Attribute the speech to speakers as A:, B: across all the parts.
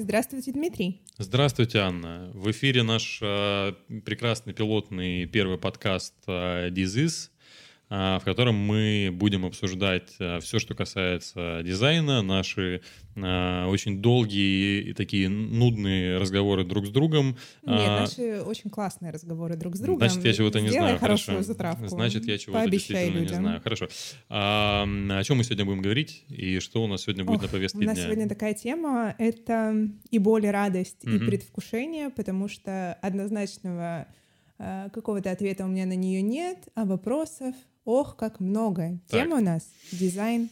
A: Здравствуйте, Дмитрий.
B: Здравствуйте, Анна. В эфире наш э, прекрасный пилотный первый подкаст э, а, в котором мы будем обсуждать а, все, что касается дизайна, наши а, очень долгие и такие нудные разговоры друг с другом.
A: Нет, наши очень классные разговоры друг с другом.
B: Значит, я чего-то не
A: Сделай
B: знаю. Хорошо.
A: затравку.
B: Значит, я чего-то действительно
A: людям.
B: не знаю. Хорошо. А, о чем мы сегодня будем говорить и что у нас сегодня будет
A: Ох,
B: на повестке
A: У нас
B: дня?
A: сегодня такая тема — это и боль, и радость, и
B: Мгм.
A: предвкушение, потому что однозначного какого-то ответа у меня на нее нет, а вопросов, ох, как много.
B: Так.
A: Тема у нас — дизайн.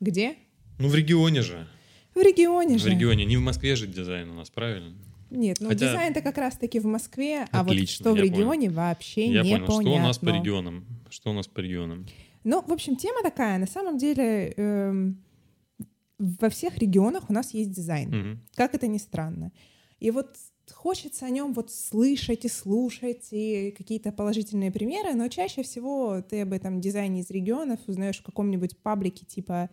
A: Где?
B: Ну, в регионе же.
A: В регионе
B: В
A: же.
B: регионе. Не в Москве же дизайн у нас, правильно?
A: Нет, ну
B: Хотя-
A: дизайн-то как раз-таки в Москве, а вот
B: Отлично,
A: что в регионе вообще
B: Я
A: непонятно.
B: понял. Что у нас по регионам? Что у нас по регионам?
A: Ну, в общем, тема такая. На самом деле эм, во всех регионах у нас есть дизайн.
B: Мгм.
A: Как это ни странно. И вот хочется о нем вот слышать и слушать, и какие-то положительные примеры, но чаще всего ты об этом дизайне из регионов узнаешь в каком-нибудь паблике типа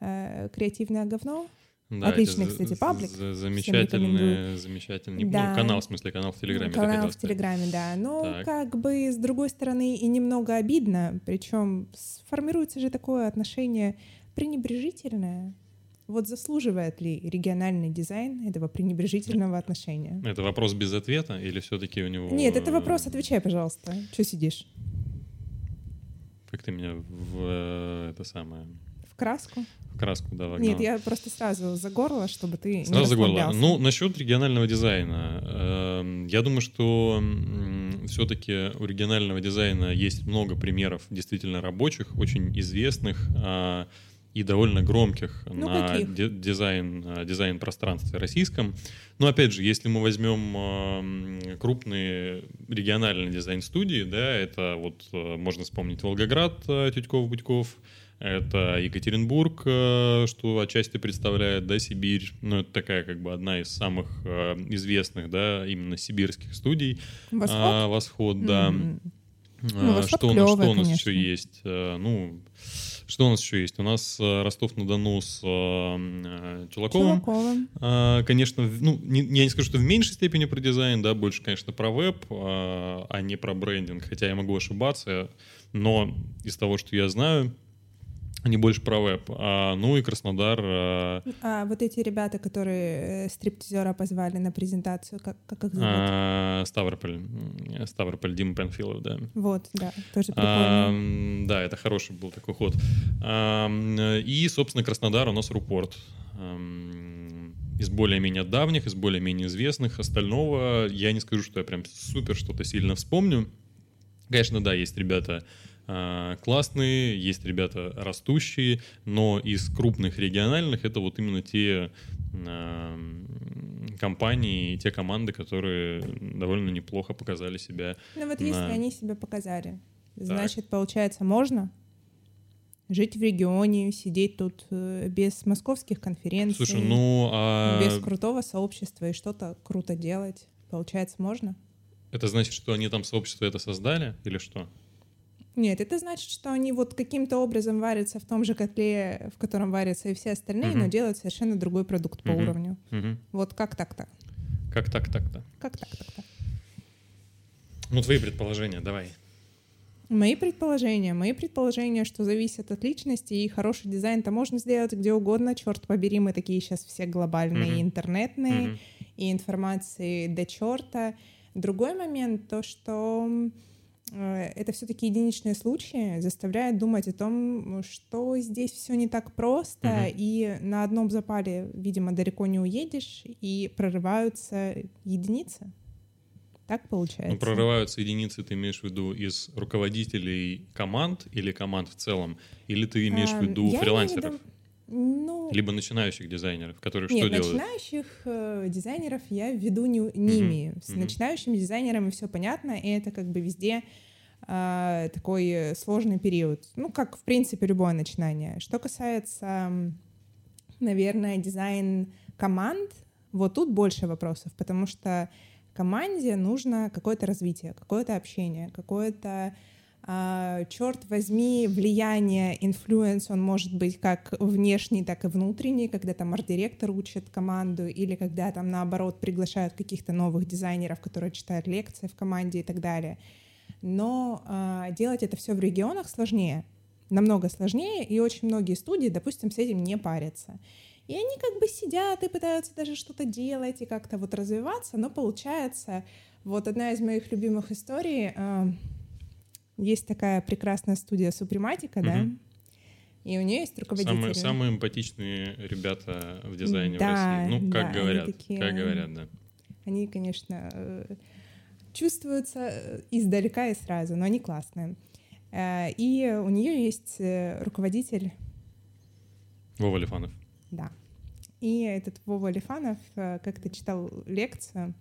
A: э, «Креативное говно».
B: Да,
A: Отличный, кстати, паблик.
B: Замечательный, замечательный.
A: Да.
B: Ну, канал, в смысле, канал в Телеграме.
A: Канал в. Телеграме, да. Но
B: Так.
A: как бы с другой стороны и немного обидно, причем сформируется же такое отношение пренебрежительное. Вот заслуживает ли региональный дизайн этого пренебрежительного отношения?
B: Это вопрос без ответа или все-таки у него...
A: Нет, это вопрос, отвечай, пожалуйста. Что сидишь?
B: Как ты меня в э, это самое...
A: В краску?
B: В краску, да, вогнал.
A: Нет, я просто сразу за горло, чтобы ты
B: Сразу
A: не
B: за горло. Ну, насчет регионального дизайна. эм, Я думаю, что все-таки у регионального дизайна есть много примеров действительно рабочих, очень известных а, и довольно громких
A: Ну,
B: на дизайн, а, дизайн пространстве российском. Но опять же, если мы возьмем м, крупные региональные дизайн-студии, да, это вот э, можно вспомнить Волгоград, э, Тютьков-Будьков, это Екатеринбург, э, что отчасти представляет, да, Сибирь. Ну, это такая как бы одна из самых э, известных, да, именно сибирских студий.
A: Восход?
B: А, Восход, да. А,
A: Ну, Восход
B: что, у нас- что у нас
A: конечно.
B: еще есть? Э, Ну, что у нас еще есть? У нас э, Ростов-на-Дону с э, э, Чулаковым.
A: Чулаковым.
B: А, Конечно, ну, не, я не скажу, что в меньшей степени про дизайн, да, больше, конечно, про веб, а а не про брендинг, хотя я могу ошибаться, но из того, что я знаю, они больше про веб. А, ну и Краснодар, а,
A: А вот эти ребята, которые э, стриптизера позвали на презентацию, как, как их зовут?
B: а, Ставрополь, Ставрополь, Дима Пенфилов, да.
A: Вот, да, тоже
B: А,
A: прикольно.
B: м, да, это хороший был такой ход. А, И, собственно, Краснодар у нас Рупорт. Ам, Из более-менее давних, из более-менее известных. Остального я не скажу, что я прям супер что-то сильно вспомню. Конечно, да, есть ребята а, классные, есть ребята растущие, но из крупных региональных это вот именно те а, м, компании, те команды, которые довольно неплохо показали себя
A: Ну вот если
B: на-
A: они себя показали, значит, получается, можно жить в регионе, сидеть тут э, без московских конференций,
B: Слушай, ну а
A: без крутого сообщества и что-то круто делать. Получается, можно?
B: это значит, что они там сообщество это создали или что?
A: Нет, это значит, что они вот каким-то образом варятся в том же котле, в котором варятся и все остальные,
B: Мгм.
A: но делают совершенно другой продукт по
B: Мгм.
A: уровню.
B: Мгм.
A: Вот как так-то?
B: Как так, так-то?
A: Как так так-то?
B: Ну, твои предположения, давай.
A: Мои предположения. Мои предположения, что зависят от личности, и хороший дизайн-то можно сделать где угодно. Черт побери, мы такие сейчас все глобальные,
B: Мгм.
A: интернетные,
B: Мгм.
A: и информации до черта. Другой момент, то, что это все-таки единичные случаи, заставляет думать о том, что здесь все не так просто,
B: Мгм.
A: и на одном запале, видимо, далеко не уедешь, и прорываются единицы. Так получается.
B: Ну, прорываются единицы, ты имеешь в виду из руководителей команд или команд в целом? Или ты имеешь в
A: Ам,
B: виду
A: я имею в
B: фрилансеров?
A: виду, Ну,
B: Либо начинающих дизайнеров, которые
A: Нет,
B: что делают?
A: начинающих э, дизайнеров я в виду не, не
B: Мгм,
A: имею. С
B: мгм.
A: начинающими дизайнерами все понятно, и это как бы везде а, такой э, сложный период. Ну, как, в принципе, любое начинание. Что касается, наверное, дизайн команд, вот тут больше вопросов, потому что команде нужно какое-то развитие, какое-то общение, какое-то черт возьми, влияние, influence, он может быть как внешний, так и внутренний, когда там арт-директор учит команду, или когда там наоборот приглашают каких-то новых дизайнеров, которые читают лекции в команде и так далее. Но а, делать это все в регионах сложнее, намного сложнее, и очень многие студии, допустим, с этим не парятся. И они как бы сидят и пытаются даже что-то делать и как-то вот развиваться, но получается, вот одна из моих любимых историй, а, есть такая прекрасная студия Супрематика, угу. да, и у нее есть руководитель.
B: Самые, самые эмпатичные ребята в дизайне да, в России. Ну, как да, говорят, такие, как говорят, да.
A: Они, конечно, э, чувствуются э, издалека и сразу, но они классные. Э, и у нее есть руководитель.
B: Вова Лифанов.
A: Да. И этот Вова Лифанов как-то читал лекцию,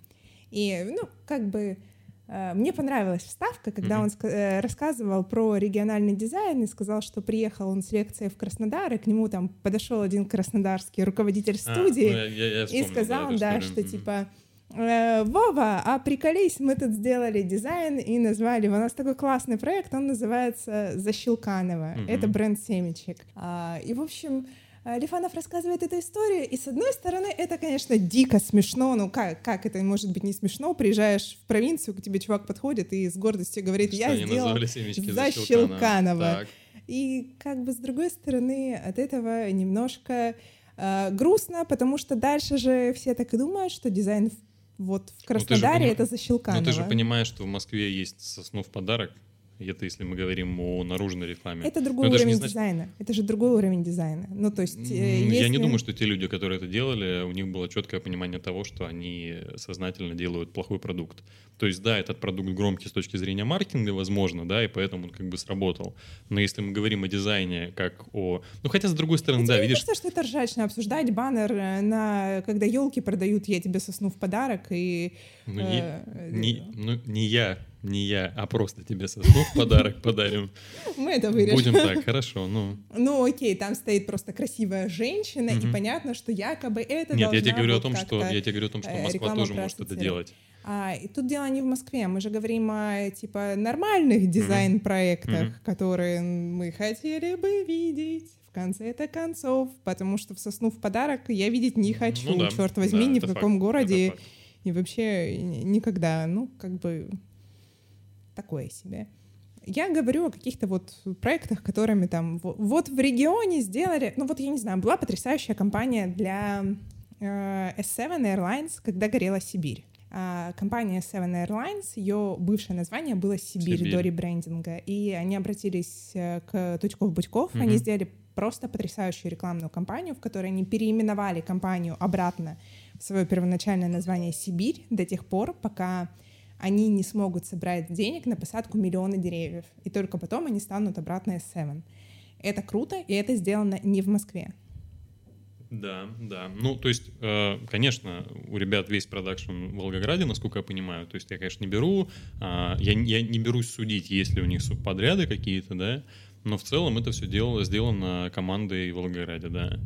A: и, ну, как бы Э, мне понравилась вставка, когда mm-hmm. он э, рассказывал про региональный дизайн и сказал, что приехал он с лекцией в Краснодар, и к нему там подошел один краснодарский руководитель а, студии а, ну, я, я, я вспомнил, и сказал, да, да что mm-hmm. типа э, Вова, а приколись, мы тут сделали дизайн и назвали, у нас такой классный проект, он называется Защелканово, mm-hmm. это бренд семечек. А, и, в общем, Лифанов рассказывает эту историю, и с одной стороны, это, конечно, дико смешно, ну как, как это может быть не смешно? Приезжаешь в провинцию, к тебе чувак подходит и с гордостью говорит,
B: Что
A: я сделал за Щелканова. И как бы с другой стороны, от этого немножко э, грустно, потому что дальше же все так и думают, что дизайн вот в Краснодаре ну, это за Щелканова.
B: Ну ты же понимаешь, что в Москве есть соснов подарок, это если мы говорим о наружной рекламе.
A: Это другой Но уровень значит... дизайна. Это же другой уровень дизайна. Ну, то есть...
B: Э, если... Я не думаю, что те люди, которые это делали, у них было четкое понимание того, что они сознательно делают плохой продукт. То есть, да, этот продукт громкий с точки зрения маркетинга, возможно, да, и поэтому он как бы сработал. Но если мы говорим о дизайне как о... Ну, хотя, с другой стороны,
A: а
B: да, видишь...
A: Кажется, что это ржачно обсуждать баннер э, на... Когда елки продают, я тебе сосну в подарок, и...
B: Ну, э... не, ну, не я не я, а просто тебе сосну в подарок подарим.
A: Мы это вырежем.
B: Будем так, хорошо, ну.
A: Ну окей, там стоит просто красивая женщина, и понятно, что якобы это
B: Нет, я тебе говорю о том, что я тебе говорю о том, что Москва тоже может это делать.
A: А, и тут дело не в Москве, мы же говорим о типа нормальных дизайн-проектах, mm-hmm. которые мы хотели бы видеть в конце это концов, потому что в сосну в подарок я видеть не хочу, ну, да, черт возьми, да, ни в каком факт, городе и вообще никогда, ну как бы такое себе. Я говорю о каких-то вот проектах, которыми там вот в регионе сделали, ну вот я не знаю, была потрясающая компания для э, S7 Airlines, когда горела Сибирь. А, компания Seven Airlines, ее бывшее название было Сибирь, Сибирь. до ребрендинга, и они обратились э, к Тучков-Будьков, mm-hmm. они сделали просто потрясающую рекламную кампанию, в которой они переименовали компанию обратно в свое первоначальное название Сибирь до тех пор, пока они не смогут собрать денег на посадку миллиона деревьев, и только потом они станут обратно S7. Это круто, и это сделано не в Москве.
B: Да, да. Ну, то есть, э, конечно, у ребят весь продакшн в Волгограде, насколько я понимаю. То есть я, конечно, не беру, а, я, я не берусь судить, есть ли у них субподряды какие-то, да, но в целом это все дело, сделано командой в Волгограде, да.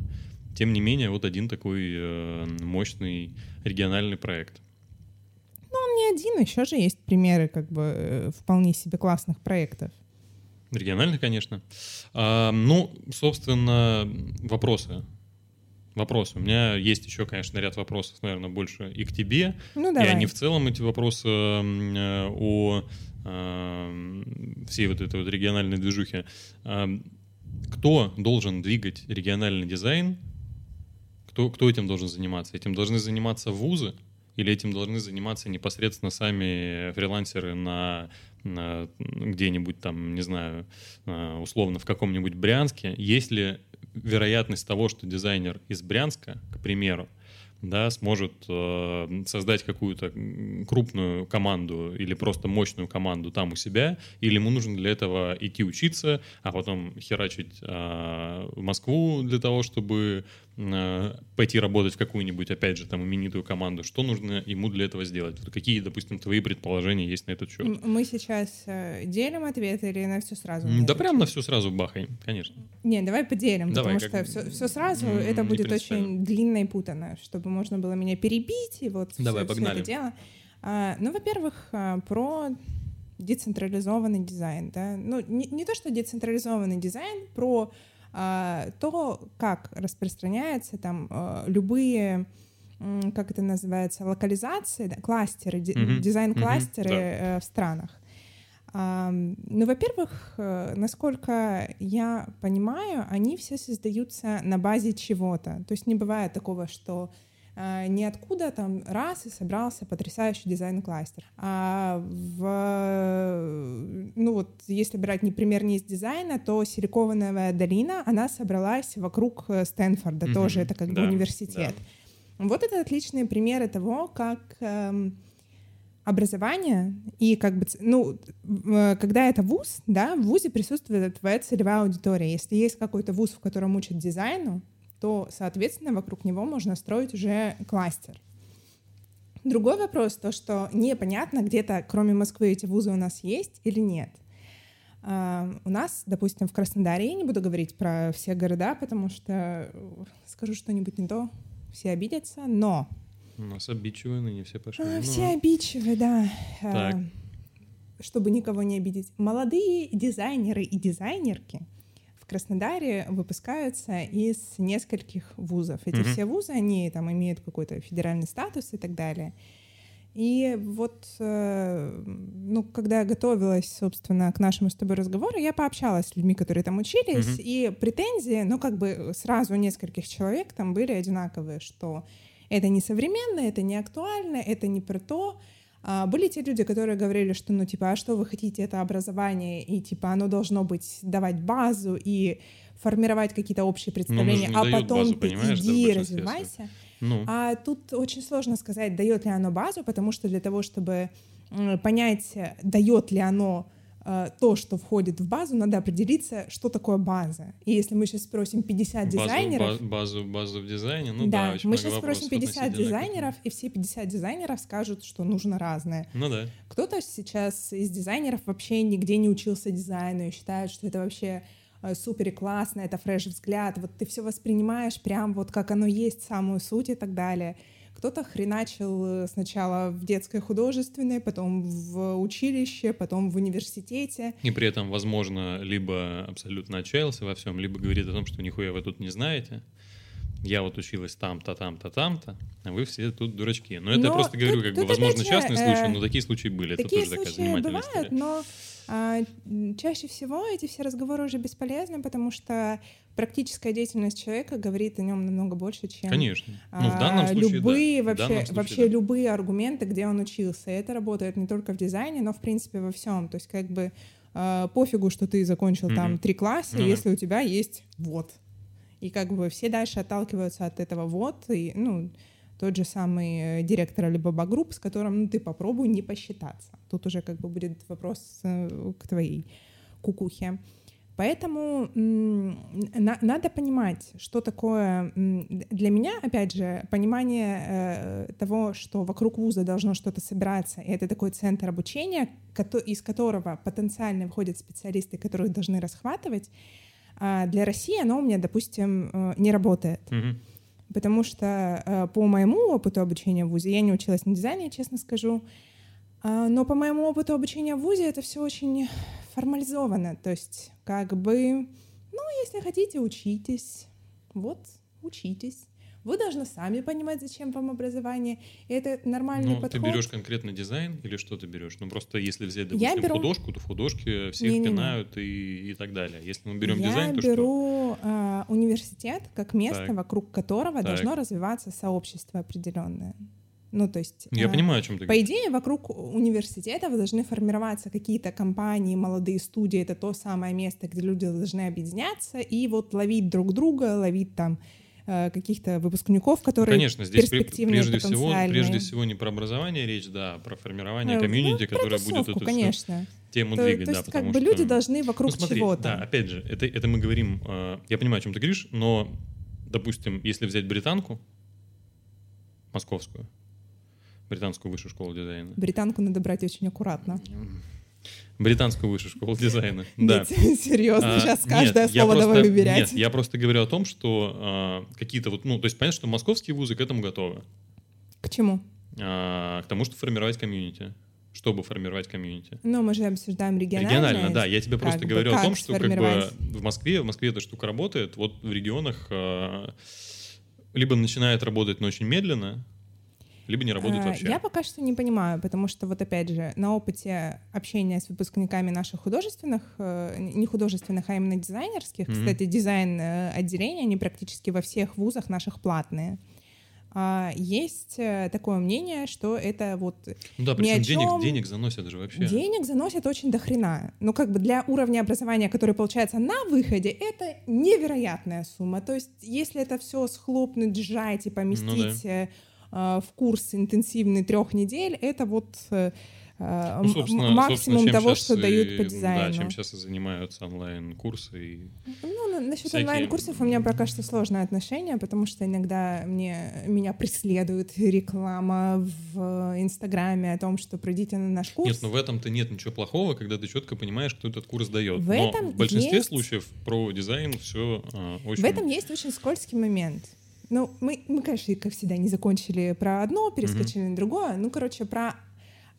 B: Тем не менее, вот один такой э, мощный региональный проект
A: не один, еще же есть примеры как бы э, вполне себе классных проектов.
B: Региональных, конечно. А, ну, собственно, вопросы. Вопросы. У меня есть еще, конечно, ряд вопросов, наверное, больше и к тебе.
A: Ну, давай.
B: И они в целом, эти вопросы э, о э, всей вот этой вот региональной движухе. Кто должен двигать региональный дизайн? Кто, кто этим должен заниматься? Этим должны заниматься вузы, или этим должны заниматься непосредственно сами фрилансеры на, где-нибудь там, не знаю, э, условно в каком-нибудь Брянске? Есть ли вероятность того, что дизайнер из Брянска, к примеру, да, сможет э, создать какую-то крупную команду или просто мощную команду там у себя, или ему нужно для этого идти учиться, а потом херачить э, в Москву для того, чтобы э, пойти работать в какую-нибудь, опять же, там именитую команду. Что нужно ему для этого сделать? Вот какие, допустим, твои предположения есть на этот счет?
A: Мы сейчас э, делим ответы или на все сразу?
B: Да прям на все сразу бахай, конечно.
A: Не, давай поделим, давай, потому как... что все, все сразу mm-hmm, это будет очень длинно и путано, чтобы можно было меня перебить и вот
B: давай,
A: все,
B: погнали.
A: все это дело. А, ну, во-первых, а, про децентрализованный дизайн, да, ну не, не то, что децентрализованный дизайн, про то, как распространяются там а, любые как это называется, локализации, да, кластеры, mm-hmm. дизайн-кластеры mm-hmm, да. в странах. Ну, во-первых, э, насколько я понимаю, они все создаются на базе чего-то. То есть не бывает такого, что э, ниоткуда там раз и собрался потрясающий дизайн-кластер. А в, ну вот, если брать не пример не из дизайна, то Силиконовая долина, она собралась вокруг э, Стэнфорда, mm-hmm. тоже это как да, бы университет. Да. Вот это отличные примеры того, как эм, образование и как бы, ну, э, когда это вуз, да, в вузе присутствует твоя целевая аудитория. Если есть какой-то вуз, в котором учат дизайну, то, соответственно, вокруг него можно строить уже кластер. Другой вопрос, то, что непонятно, где-то, кроме Москвы, эти вузы у нас есть или нет. Uh, у нас, допустим, в Краснодаре, я не буду говорить про все города, потому что скажу что-нибудь не то, все обидятся, но
B: у нас обидчивые ныне все пошли.
A: А, ну. Все обидчивые, да. Так. А, чтобы никого не обидеть. Молодые дизайнеры и дизайнерки Краснодаре выпускаются из нескольких вузов. Эти mm-hmm. все вузы, они там имеют какой-то федеральный статус и так далее. И вот, э, ну, когда я готовилась, собственно, к нашему с тобой разговору, я пообщалась с людьми, которые там учились, mm-hmm. и претензии, ну, как бы сразу у нескольких человек там были одинаковые, что это не современно, это не актуально, это не про то. А, были те люди, которые говорили, что, ну, типа, а что вы хотите, это образование, и, типа, оно должно быть, давать базу и формировать какие-то общие ну, представления, а потом базу, ты иди и развивайся. Ну. А тут очень сложно сказать, дает ли оно базу, потому что для того, чтобы понять, дает ли оно то, что входит в базу, надо определиться, что такое база. И если мы сейчас спросим 50 базу, дизайнеров...
B: Базу, базу в дизайне, ну
A: да,
B: да
A: мы сейчас спросим 50 дизайнеров, и все 50 дизайнеров скажут, что нужно разное.
B: Ну да.
A: Кто-то сейчас из дизайнеров вообще нигде не учился дизайну и считает, что это вообще э, супер классно, это фреш взгляд, вот ты все воспринимаешь прям вот как оно есть, самую суть и так далее. Кто-то хреначил э, сначала в детской художественной, потом в училище, потом в университете.
B: И при этом, возможно, либо абсолютно отчаялся во всем, либо говорит о том, что нихуя вы тут не знаете. Я вот училась там-то, там-то, там-то, а вы все тут дурачки. Но, но это я просто говорю, как бы, возможно, частный э, случай, но такие случаи были.
A: Такие это тоже такая занимательная бывают, история. но чаще всего эти все разговоры уже бесполезны, потому что практическая деятельность человека говорит о нем намного больше, чем
B: Конечно. Ну, в данном случае,
A: любые
B: да.
A: вообще,
B: случае,
A: вообще
B: да.
A: любые аргументы, где он учился. И это работает не только в дизайне, но в принципе во всем. То есть как бы э, пофигу, что ты закончил mm-hmm. там три класса, mm-hmm. если у тебя есть вот. И как бы все дальше отталкиваются от этого вот. И, ну, тот же самый э, директор Alibaba Group, с которым ну, ты попробуй не посчитаться. Тут уже как бы будет вопрос э, к твоей кукухе. Поэтому на, надо понимать, что такое для меня, опять же, понимание э, того, что вокруг вуза должно что-то собираться, и это такой центр обучения, из которого потенциально выходят специалисты, которых должны расхватывать. А для России оно у меня, допустим, э, не работает. Mm-hmm потому что э, по моему опыту обучения в ВУЗе, я не училась на дизайне, честно скажу, а, но по моему опыту обучения в ВУЗе это все очень формализовано, то есть как бы, ну, если хотите, учитесь, вот, учитесь. Вы должны сами понимать, зачем вам образование. И это нормальный
B: ну,
A: подход.
B: Ты берешь конкретно дизайн или что ты берешь? Ну просто если взять, допустим, Я беру... художку, то в художке все не, пинают не, не. И, и так далее. Если мы берем
A: Я
B: дизайн, то
A: беру э, университет как место, так. вокруг которого так. должно развиваться сообщество определенное. Ну, то есть...
B: Я э, понимаю, о чем ты
A: По идее, вокруг университетов должны формироваться какие-то компании, молодые студии. Это то самое место, где люди должны объединяться и вот ловить друг друга, ловить там каких-то выпускников, которые
B: Конечно, здесь прежде всего, прежде всего не про образование речь, да, а про формирование э, комьюнити, ну, которое будет эту
A: конечно.
B: тему то, двигать.
A: То
B: есть
A: да, как бы что... люди должны вокруг
B: ну, смотри,
A: чего-то.
B: Да, опять же, это, это мы говорим, э, я понимаю, о чем ты говоришь, но, допустим, если взять британку, московскую, британскую высшую школу дизайна.
A: Британку надо брать очень аккуратно.
B: Британскую высшую школу дизайна. Да.
A: серьезно, а, сейчас каждое нет, слово давай выбирать. Нет,
B: я просто говорю о том, что а, какие-то вот, ну, то есть понятно, что московские вузы к этому готовы.
A: К чему?
B: А, к тому, чтобы формировать комьюнити. чтобы формировать комьюнити.
A: Но мы же обсуждаем региональное.
B: Регионально, да. Я тебе
A: как
B: просто
A: бы,
B: говорю о том, что как бы в Москве, в Москве эта штука работает, вот в регионах либо начинает работать, но очень медленно, либо не работает
A: А,
B: вообще.
A: Я пока что не понимаю, потому что вот опять же на опыте общения с выпускниками наших художественных, э, не художественных, а именно дизайнерских,
B: Мгм.
A: кстати, дизайн э, отделения, они практически во всех вузах наших платные. А, Есть э, такое мнение, что это вот
B: Ну да,
A: ни
B: причем
A: о
B: денег,
A: чём.
B: денег заносят же вообще.
A: денег заносят очень до хрена. Ну, как бы для уровня образования, который получается на выходе, это невероятная сумма. То есть, если это все схлопнуть, сжать и поместить э, э, в курс интенсивный трех недель, это вот э, э,
B: Ну, собственно,
A: максимум
B: собственно,
A: того, что
B: и-
A: дают по
B: Да,
A: дизайну.
B: чем сейчас и занимаются онлайн-курсы. И...
A: Ну, на- насчет
B: всякие-
A: онлайн-курсов у меня пока что сложное отношение, потому что иногда мне, меня преследует реклама в Инстаграме о том, что придите на наш курс.
B: Нет, ну в этом-то нет ничего плохого, когда ты четко понимаешь, кто этот курс дает.
A: В
B: Но
A: этом
B: в большинстве
A: есть-
B: случаев про дизайн все очень...
A: В этом есть очень скользкий момент. Ну, мы, мы, конечно, как всегда, не закончили про одно, перескочили на другое. Ну, короче, про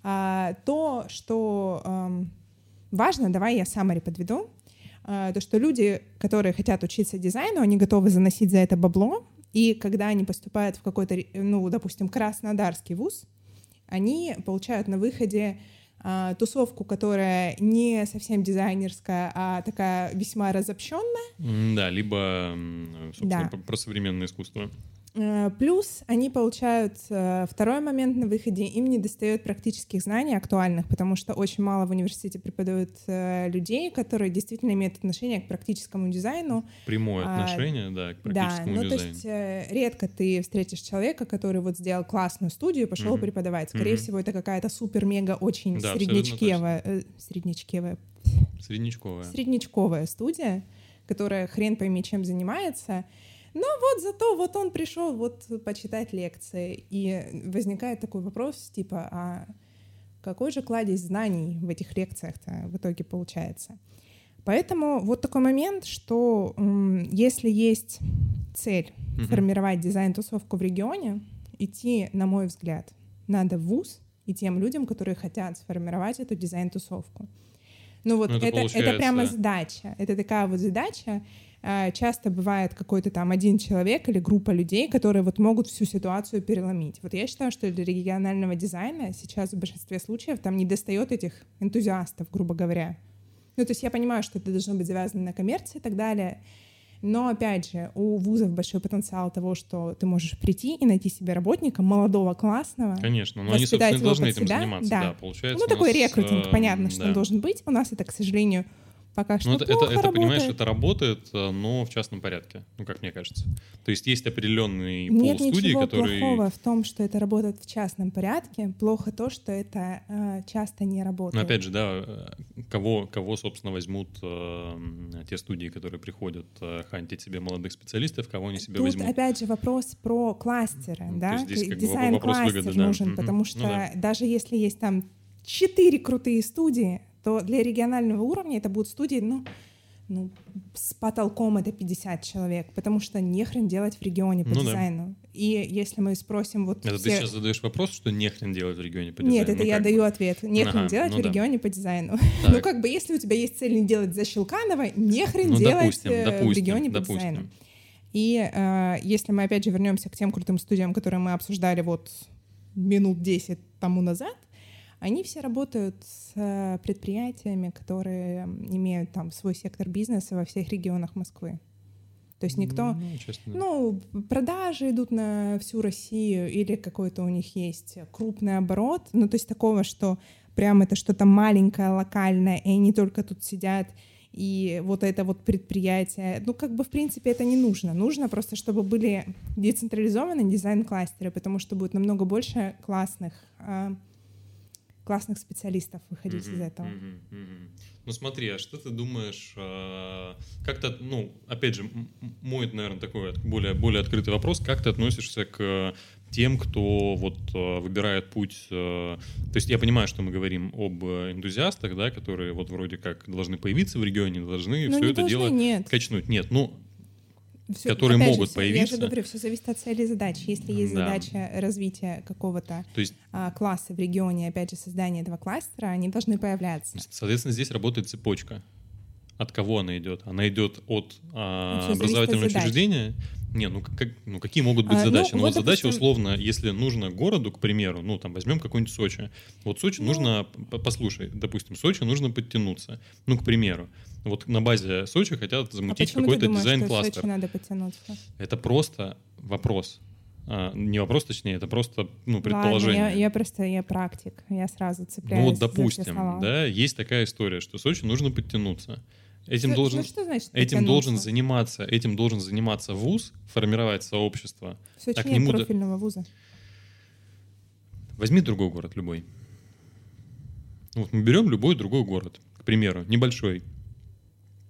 A: а, то, что ам, важно, давай я саммари подведу. А, то, что люди, которые хотят учиться дизайну, они готовы заносить за это бабло, и когда они поступают в какой-то, ну, допустим, Краснодарский вуз, они получают на выходе а, тусовку, которая не совсем дизайнерская, а такая весьма разобщенная,
B: Да, либо, собственно,
A: Да.
B: про современное искусство.
A: Э, Плюс они получают э, второй момент на выходе, им не достает практических знаний актуальных, потому что очень мало в университете преподают э, людей, которые действительно имеют отношение к практическому дизайну.
B: Прямое
A: А,
B: отношение, да, к
A: Да,
B: практическому
A: ну то
B: дизайну.
A: есть э, редко ты встретишь человека, который вот сделал классную студию и пошел
B: Мгм.
A: преподавать. Скорее
B: Мгм.
A: всего, это какая-то супер-мега очень
B: Да, абсолютно
A: среднячкевая, э, среднячкевая,
B: Среднячковое.
A: среднячковая студия, которая хрен пойми чем занимается. Но вот зато вот он пришел вот почитать лекции, и возникает такой вопрос, типа, а какой же кладезь знаний в этих лекциях-то в итоге получается? Поэтому вот такой момент, что если есть цель
B: Мгм.
A: формировать дизайн-тусовку в регионе, идти, на мой взгляд, надо в ВУЗ и тем людям, которые хотят сформировать эту дизайн-тусовку. Ну вот
B: Ну, это
A: это, это, прямо задача. Это такая вот задача. А, Часто бывает какой-то там один человек или группа людей, которые вот могут всю ситуацию переломить. Вот я считаю, что для регионального дизайна сейчас в большинстве случаев там не достает этих энтузиастов, грубо говоря. Ну, то есть я понимаю, что это должно быть завязано на коммерции и так далее, но, опять же, у вузов большой потенциал того, что ты можешь прийти и найти себе работника молодого, классного.
B: Конечно, но они, собственно, должны этим
A: себя,
B: заниматься,
A: да.
B: да, получается.
A: Ну, такой рекрутинг,
B: э,
A: понятно, что
B: да.
A: он должен быть. У нас это, к сожалению, пока что
B: Ну, это,
A: плохо
B: это, это, понимаешь,
A: работает.
B: это работает, но в частном порядке, ну, как мне кажется. То есть есть определенный
A: Нет ничего
B: которые...
A: плохого в том, что это работает в частном порядке. Плохо то, что это э, часто не
B: Но
A: работает.
B: опять же, да, э, кого, кого собственно, возьмут э, те студии, которые приходят э, хантить себе молодых специалистов, кого они себе
A: Тут
B: возьмут?
A: опять же вопрос про кластеры,
B: Ну,
A: да?
B: здесь как бы
A: Дизайн
B: вопрос
A: кластер
B: выгоды, да.
A: нужен,
B: Мгм.
A: потому
B: Ну
A: что
B: да.
A: даже если есть там четыре крутые студии, то для регионального уровня это будут студии, ну, ну, с потолком это 50 человек, потому что нехрен делать в регионе по
B: Ну да.
A: дизайну. И если мы спросим вот
B: Это
A: все...
B: ты сейчас задаешь вопрос, что нехрен делать в регионе по
A: Нет,
B: дизайну?
A: это
B: Ну,
A: я
B: как
A: даю ответ. Нехрен
B: Ага,
A: делать
B: ну
A: в
B: да.
A: регионе по дизайну.
B: Так.
A: Ну, как бы, если у тебя есть цель не делать за Щелканова, нехрен
B: Ну,
A: делать
B: допустим,
A: э, в
B: допустим,
A: регионе по
B: допустим.
A: дизайну. И э, если мы опять же вернемся к тем крутым студиям, которые мы обсуждали вот минут 10 тому назад, они все работают с э, предприятиями, которые имеют там свой сектор бизнеса во всех регионах Москвы. То есть никто,
B: Ну, честно,
A: ну, продажи идут на всю Россию или какой-то у них есть крупный оборот. Ну, то есть такого, что прям это что-то маленькое, локальное, и они только тут сидят, и вот это вот предприятие. Ну, как бы, в принципе, это не нужно. Нужно просто, чтобы были децентрализованы дизайн-кластеры, потому что будет намного больше классных, а, классных специалистов выходить из
B: Мгм,
A: этого.
B: мгм, мгм. Ну смотри, а что ты думаешь, э, как-то, ну, опять же, мой, наверное, такой более, более открытый вопрос, как ты относишься к тем, кто вот э, выбирает путь, э, то есть я понимаю, что мы говорим об энтузиастах, да, которые вот вроде как должны появиться в регионе, должны
A: Ну,
B: все это
A: должны,
B: дело
A: нет.
B: качнуть. Нет, ну,
A: Всё-
B: которые
A: опять же,
B: могут
A: всё-
B: появиться.
A: Я же говорю, все зависит от цели и задач. Если есть
B: Да.
A: задача развития какого-то
B: То есть,
A: а, класса в регионе, опять же, создания этого кластера, они должны появляться.
B: соответственно, здесь работает цепочка. От кого она идет? Она идет от а,
A: Ну, от
B: образовательного
A: задач.
B: учреждения. Не, ну, как, ну какие могут быть
A: А, ну,
B: задачи? Ну,
A: вот,
B: вот задача,
A: допустим-
B: условно, если нужно городу, к примеру, ну, там, возьмем какой-нибудь Сочи. Вот Сочи
A: Ну.
B: нужно, послушай, допустим, Сочи нужно подтянуться. Ну, к примеру. Вот на базе Сочи хотят
A: А
B: замутить
A: ты
B: какой-то дизайн-кластер.
A: Сочи надо подтянуться?
B: Это просто вопрос. А, не вопрос, точнее, это просто ну,
A: Ладно,
B: предположение.
A: я, я просто, я практик, я сразу цепляюсь
B: Ну вот, допустим, да, есть такая история, что Сочи нужно подтянуться. Этим
A: Что-
B: должен,
A: ну, что значит
B: этим должен заниматься, этим должен заниматься вуз, формировать сообщество.
A: В Сочи
B: а
A: нет
B: нему
A: профильного вуза.
B: Возьми другой город, любой. Вот мы берем любой другой город, к примеру, небольшой.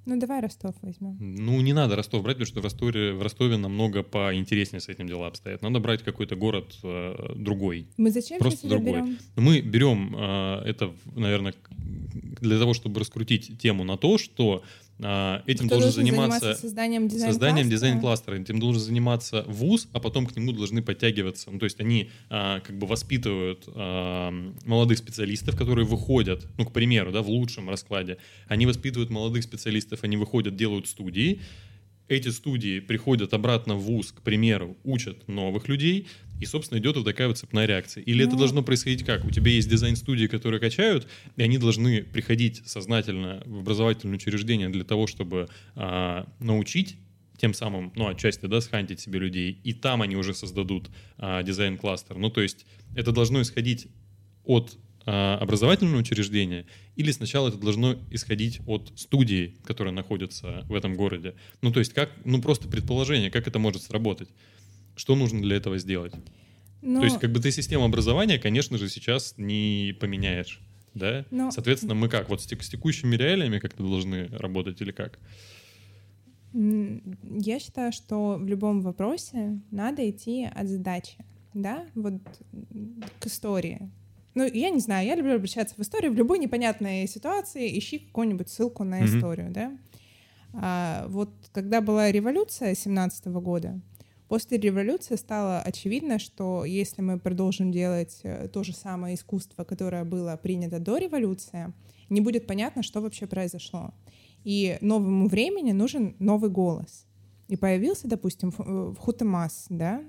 A: Ну, давай Ростов возьмем.
B: Ну, не надо Ростов брать, потому что в Ростове, в Ростове намного поинтереснее с этим дела обстоят. Надо брать какой-то город э, другой.
A: Мы зачем
B: Просто другой.
A: берем?
B: Мы берем э, это, наверное, для того, чтобы раскрутить тему на то, что этим
A: Кто
B: должен заниматься
A: созданием дизайн
B: созданием дизайн-кластера. Этим должен заниматься ВУЗ, а потом к нему должны подтягиваться. Ну, то есть они а, как бы воспитывают а, молодых специалистов, которые выходят, ну, к примеру, да, в лучшем раскладе. Они воспитывают молодых специалистов, они выходят, делают студии. Эти студии приходят обратно в ВУЗ, к примеру, учат новых людей, и, собственно, идет вот такая вот цепная реакция. Или это
A: Ну.
B: должно происходить как? У тебя есть дизайн-студии, которые качают, и они должны приходить сознательно в образовательное учреждение для того, чтобы а, научить тем самым, ну, отчасти, да, схантить себе людей, и там они уже создадут а, дизайн-кластер. Ну, то есть это должно исходить от а, образовательного учреждения, или сначала это должно исходить от студии, которая находится в этом городе. Ну, то есть как, ну, просто предположение, как это может сработать. Что нужно для этого сделать?
A: Ну,
B: То есть, как бы ты систему образования, конечно же, сейчас не поменяешь. Да?
A: Ну,
B: Соответственно, мы как? Вот с, тек- с текущими реалиями как-то должны работать или как?
A: я считаю, что в любом вопросе надо идти от задачи, да, вот к истории. Ну, я не знаю, я люблю обращаться в историю. В любой непонятной ситуации ищи какую-нибудь ссылку на
B: Мгм.
A: историю, да. А, вот когда была революция 17 года, после революции стало очевидно, что если мы продолжим делать э, то же самое искусство, которое было принято до революции, не будет понятно, что вообще произошло. И новому времени нужен новый голос. И появился, допустим, в э, Хутемас, да,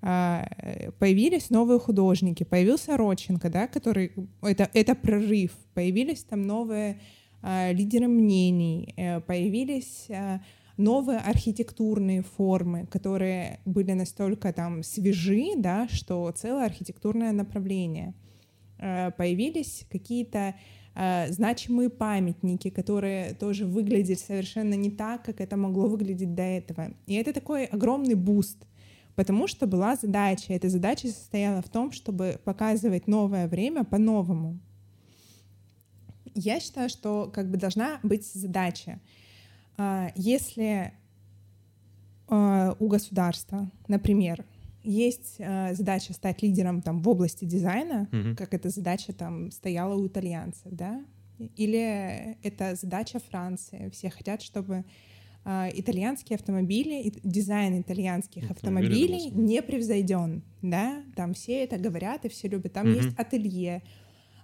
A: появились новые художники, появился Родченко, да, который это это прорыв, появились там новые а, лидеры мнений, э, появились а, новые архитектурные формы, которые были настолько там свежи, да, что целое архитектурное направление. Появились какие-то значимые памятники, которые тоже выглядели совершенно не так, как это могло выглядеть до этого. И это такой огромный boost, потому что была задача. Эта задача состояла в том, чтобы показывать новое время по-новому. Я считаю, что как бы должна быть задача. А, Если а, у государства, например, есть а, задача стать лидером там, в области дизайна,
B: Мгм.
A: как эта задача там стояла у итальянцев, да? Или это задача Франции. Все хотят, чтобы итальянские автомобили, дизайн итальянских автомобилей не превзойден, да? Там все это говорят и все любят. Там есть ателье,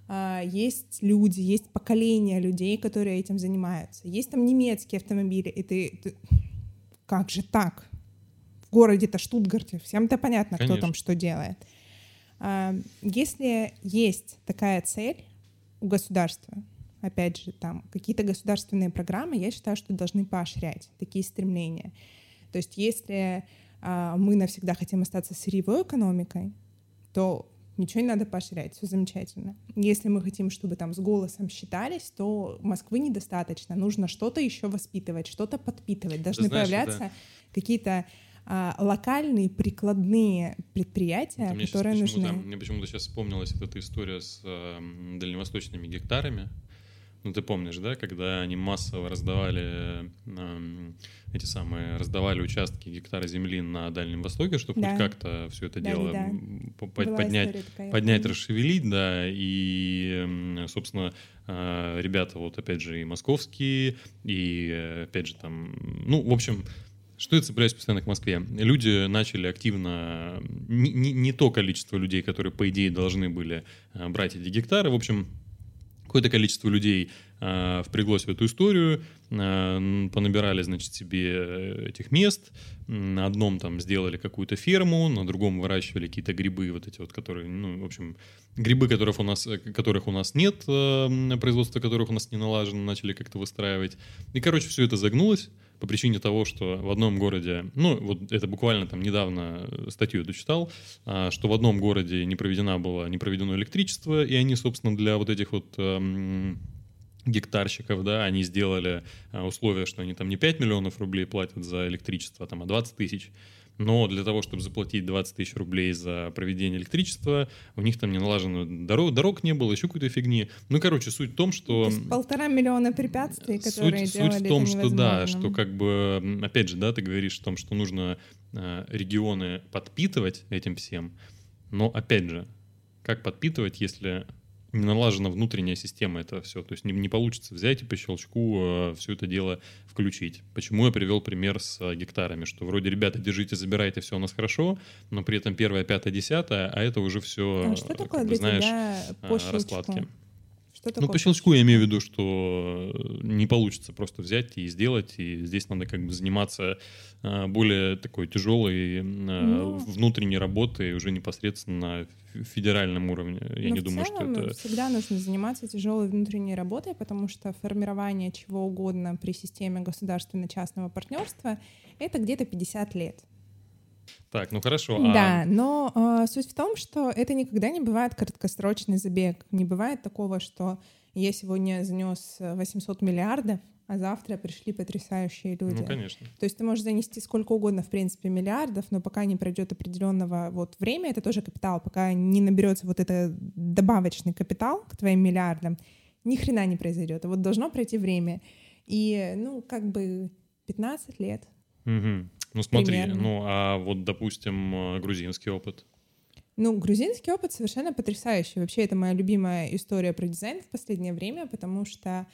A: а, есть люди, есть поколение людей, которые этим занимаются. Есть там немецкие автомобили, и ты, ты- как же так? В городе-то Штутгарте всем-то понятно, кто
B: Конечно.
A: там что делает. А, Если есть такая цель у государства, опять же, там какие-то государственные программы, я считаю, что должны поощрять такие стремления. То есть если а, мы навсегда хотим остаться сырьевой экономикой, то ничего не надо поощрять, все замечательно. Если мы хотим, чтобы там с голосом считались, то Москвы недостаточно. Нужно что-то еще воспитывать, что-то подпитывать. Должны
B: знаешь,
A: появляться какие-то а, локальные прикладные предприятия,
B: мне
A: которые
B: почему-то-
A: нужны.
B: Мне почему-то сейчас вспомнилась вот эта история с эм, дальневосточными гектарами. Ну, ты помнишь, да, когда они массово раздавали эм, эти самые, раздавали участки гектара земли на Дальнем Востоке, чтобы
A: Да.
B: хоть как-то все это
A: Да,
B: дело
A: да, да.
B: м, по-
A: Была
B: поднять,
A: такая,
B: поднять, расшевелить, да, и, собственно, э, ребята, вот опять же, и московские, и, э, опять же, там, ну, в общем, Что я цепляюсь постоянно к Москве? Люди начали активно... Не, не, не то количество людей, которые, по идее, должны были э, брать эти гектары. В общем, какое-то количество людей э, впряглось в эту историю, э, понабирали, значит, себе э, этих мест, на одном там сделали какую-то ферму, на другом выращивали какие-то грибы, вот эти вот, которые, ну, в общем, грибы, которых у нас, которых у нас нет, э, производство которых у нас не налажено, начали как-то выстраивать. И, короче, все это загнулось по причине того, что в одном городе, ну, вот это буквально там недавно статью я дочитал, а, что в одном городе не проведено было, не проведено электричество, и они, собственно, для вот этих вот эм, гектарщиков, да, они сделали а, условия, что они там не 5 миллионов рублей платят за электричество, а там, а 20 тысяч. Но для того, чтобы заплатить 20 тысяч рублей за проведение электричества, у них там не налажено дорог, дорог не было, еще какой-то фигни. Ну, короче, суть в том, что...
A: То есть полтора миллиона препятствий, которые
B: суть,
A: делали
B: суть в том, что да, что как бы, опять же, да, ты говоришь о том, что нужно э, регионы подпитывать этим всем, но опять же, как подпитывать, если не налажена внутренняя система это все. То есть не, не получится взять и по щелчку э, все это дело включить. Почему я привел пример с э, гектарами, что вроде, ребята, держите, забирайте, все у нас хорошо, но при этом первое, пятое, десятое, а это уже все,
A: А что такое
B: как бы, знаешь, э,
A: по щелчку?
B: раскладки.
A: Что
B: Ну,
A: такое
B: по щелчку я имею в виду, что э, не получится просто взять и сделать, и здесь надо как бы заниматься э, более такой тяжелой э,
A: Ну.
B: внутренней работой уже непосредственно на федеральном уровне. Я
A: Ну,
B: не думаю,
A: целом,
B: что это...
A: всегда нужно заниматься тяжелой внутренней работой, потому что формирование чего угодно при системе государственно-частного партнерства — это где-то 50 лет.
B: Так, ну хорошо. а-
A: Да, но э, суть в том, что это никогда не бывает краткосрочный забег. Не бывает такого, что я сегодня занес 800 миллиардов, а завтра пришли потрясающие люди.
B: Ну, конечно.
A: То есть ты можешь занести сколько угодно, в принципе, миллиардов, но пока не пройдет определенного вот время, это тоже капитал, пока не наберется вот это добавочный капитал к твоим миллиардам, ни хрена не произойдет. А вот должно пройти время. И, ну, как бы 15 лет.
B: Мгм. Ну смотри,
A: Примерно.
B: ну а вот, допустим, э, грузинский опыт.
A: Ну, грузинский опыт совершенно потрясающий. Вообще, это моя любимая история про дизайн в последнее время, потому что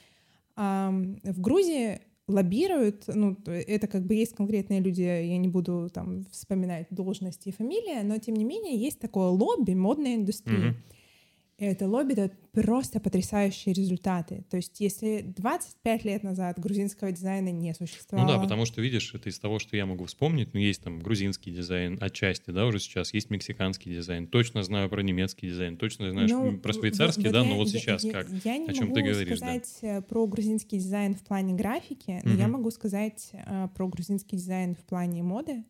A: ам, в Грузии лоббируют, ну, то это как бы есть конкретные люди, я не буду там вспоминать должности и фамилии, но тем не менее есть такое лобби модной индустрии.
B: Мгм.
A: Это лобби дает просто потрясающие результаты. То есть если 25 лет назад грузинского дизайна не
B: Ну
A: существовало...
B: да, потому что, видишь, это из того, что я могу вспомнить, ну, есть там грузинский дизайн отчасти, да, уже сейчас, есть мексиканский дизайн, точно знаю про немецкий дизайн, точно знаю
A: Ну,
B: про швейцарский,
A: вот
B: да,
A: я-
B: но вот
A: я-
B: сейчас
A: я-
B: как?
A: Я не
B: О чем
A: могу
B: ты говоришь, да.
A: сказать э, про грузинский дизайн в плане графики, но я
B: Мгм.
A: могу сказать э, про грузинский дизайн в плане моды.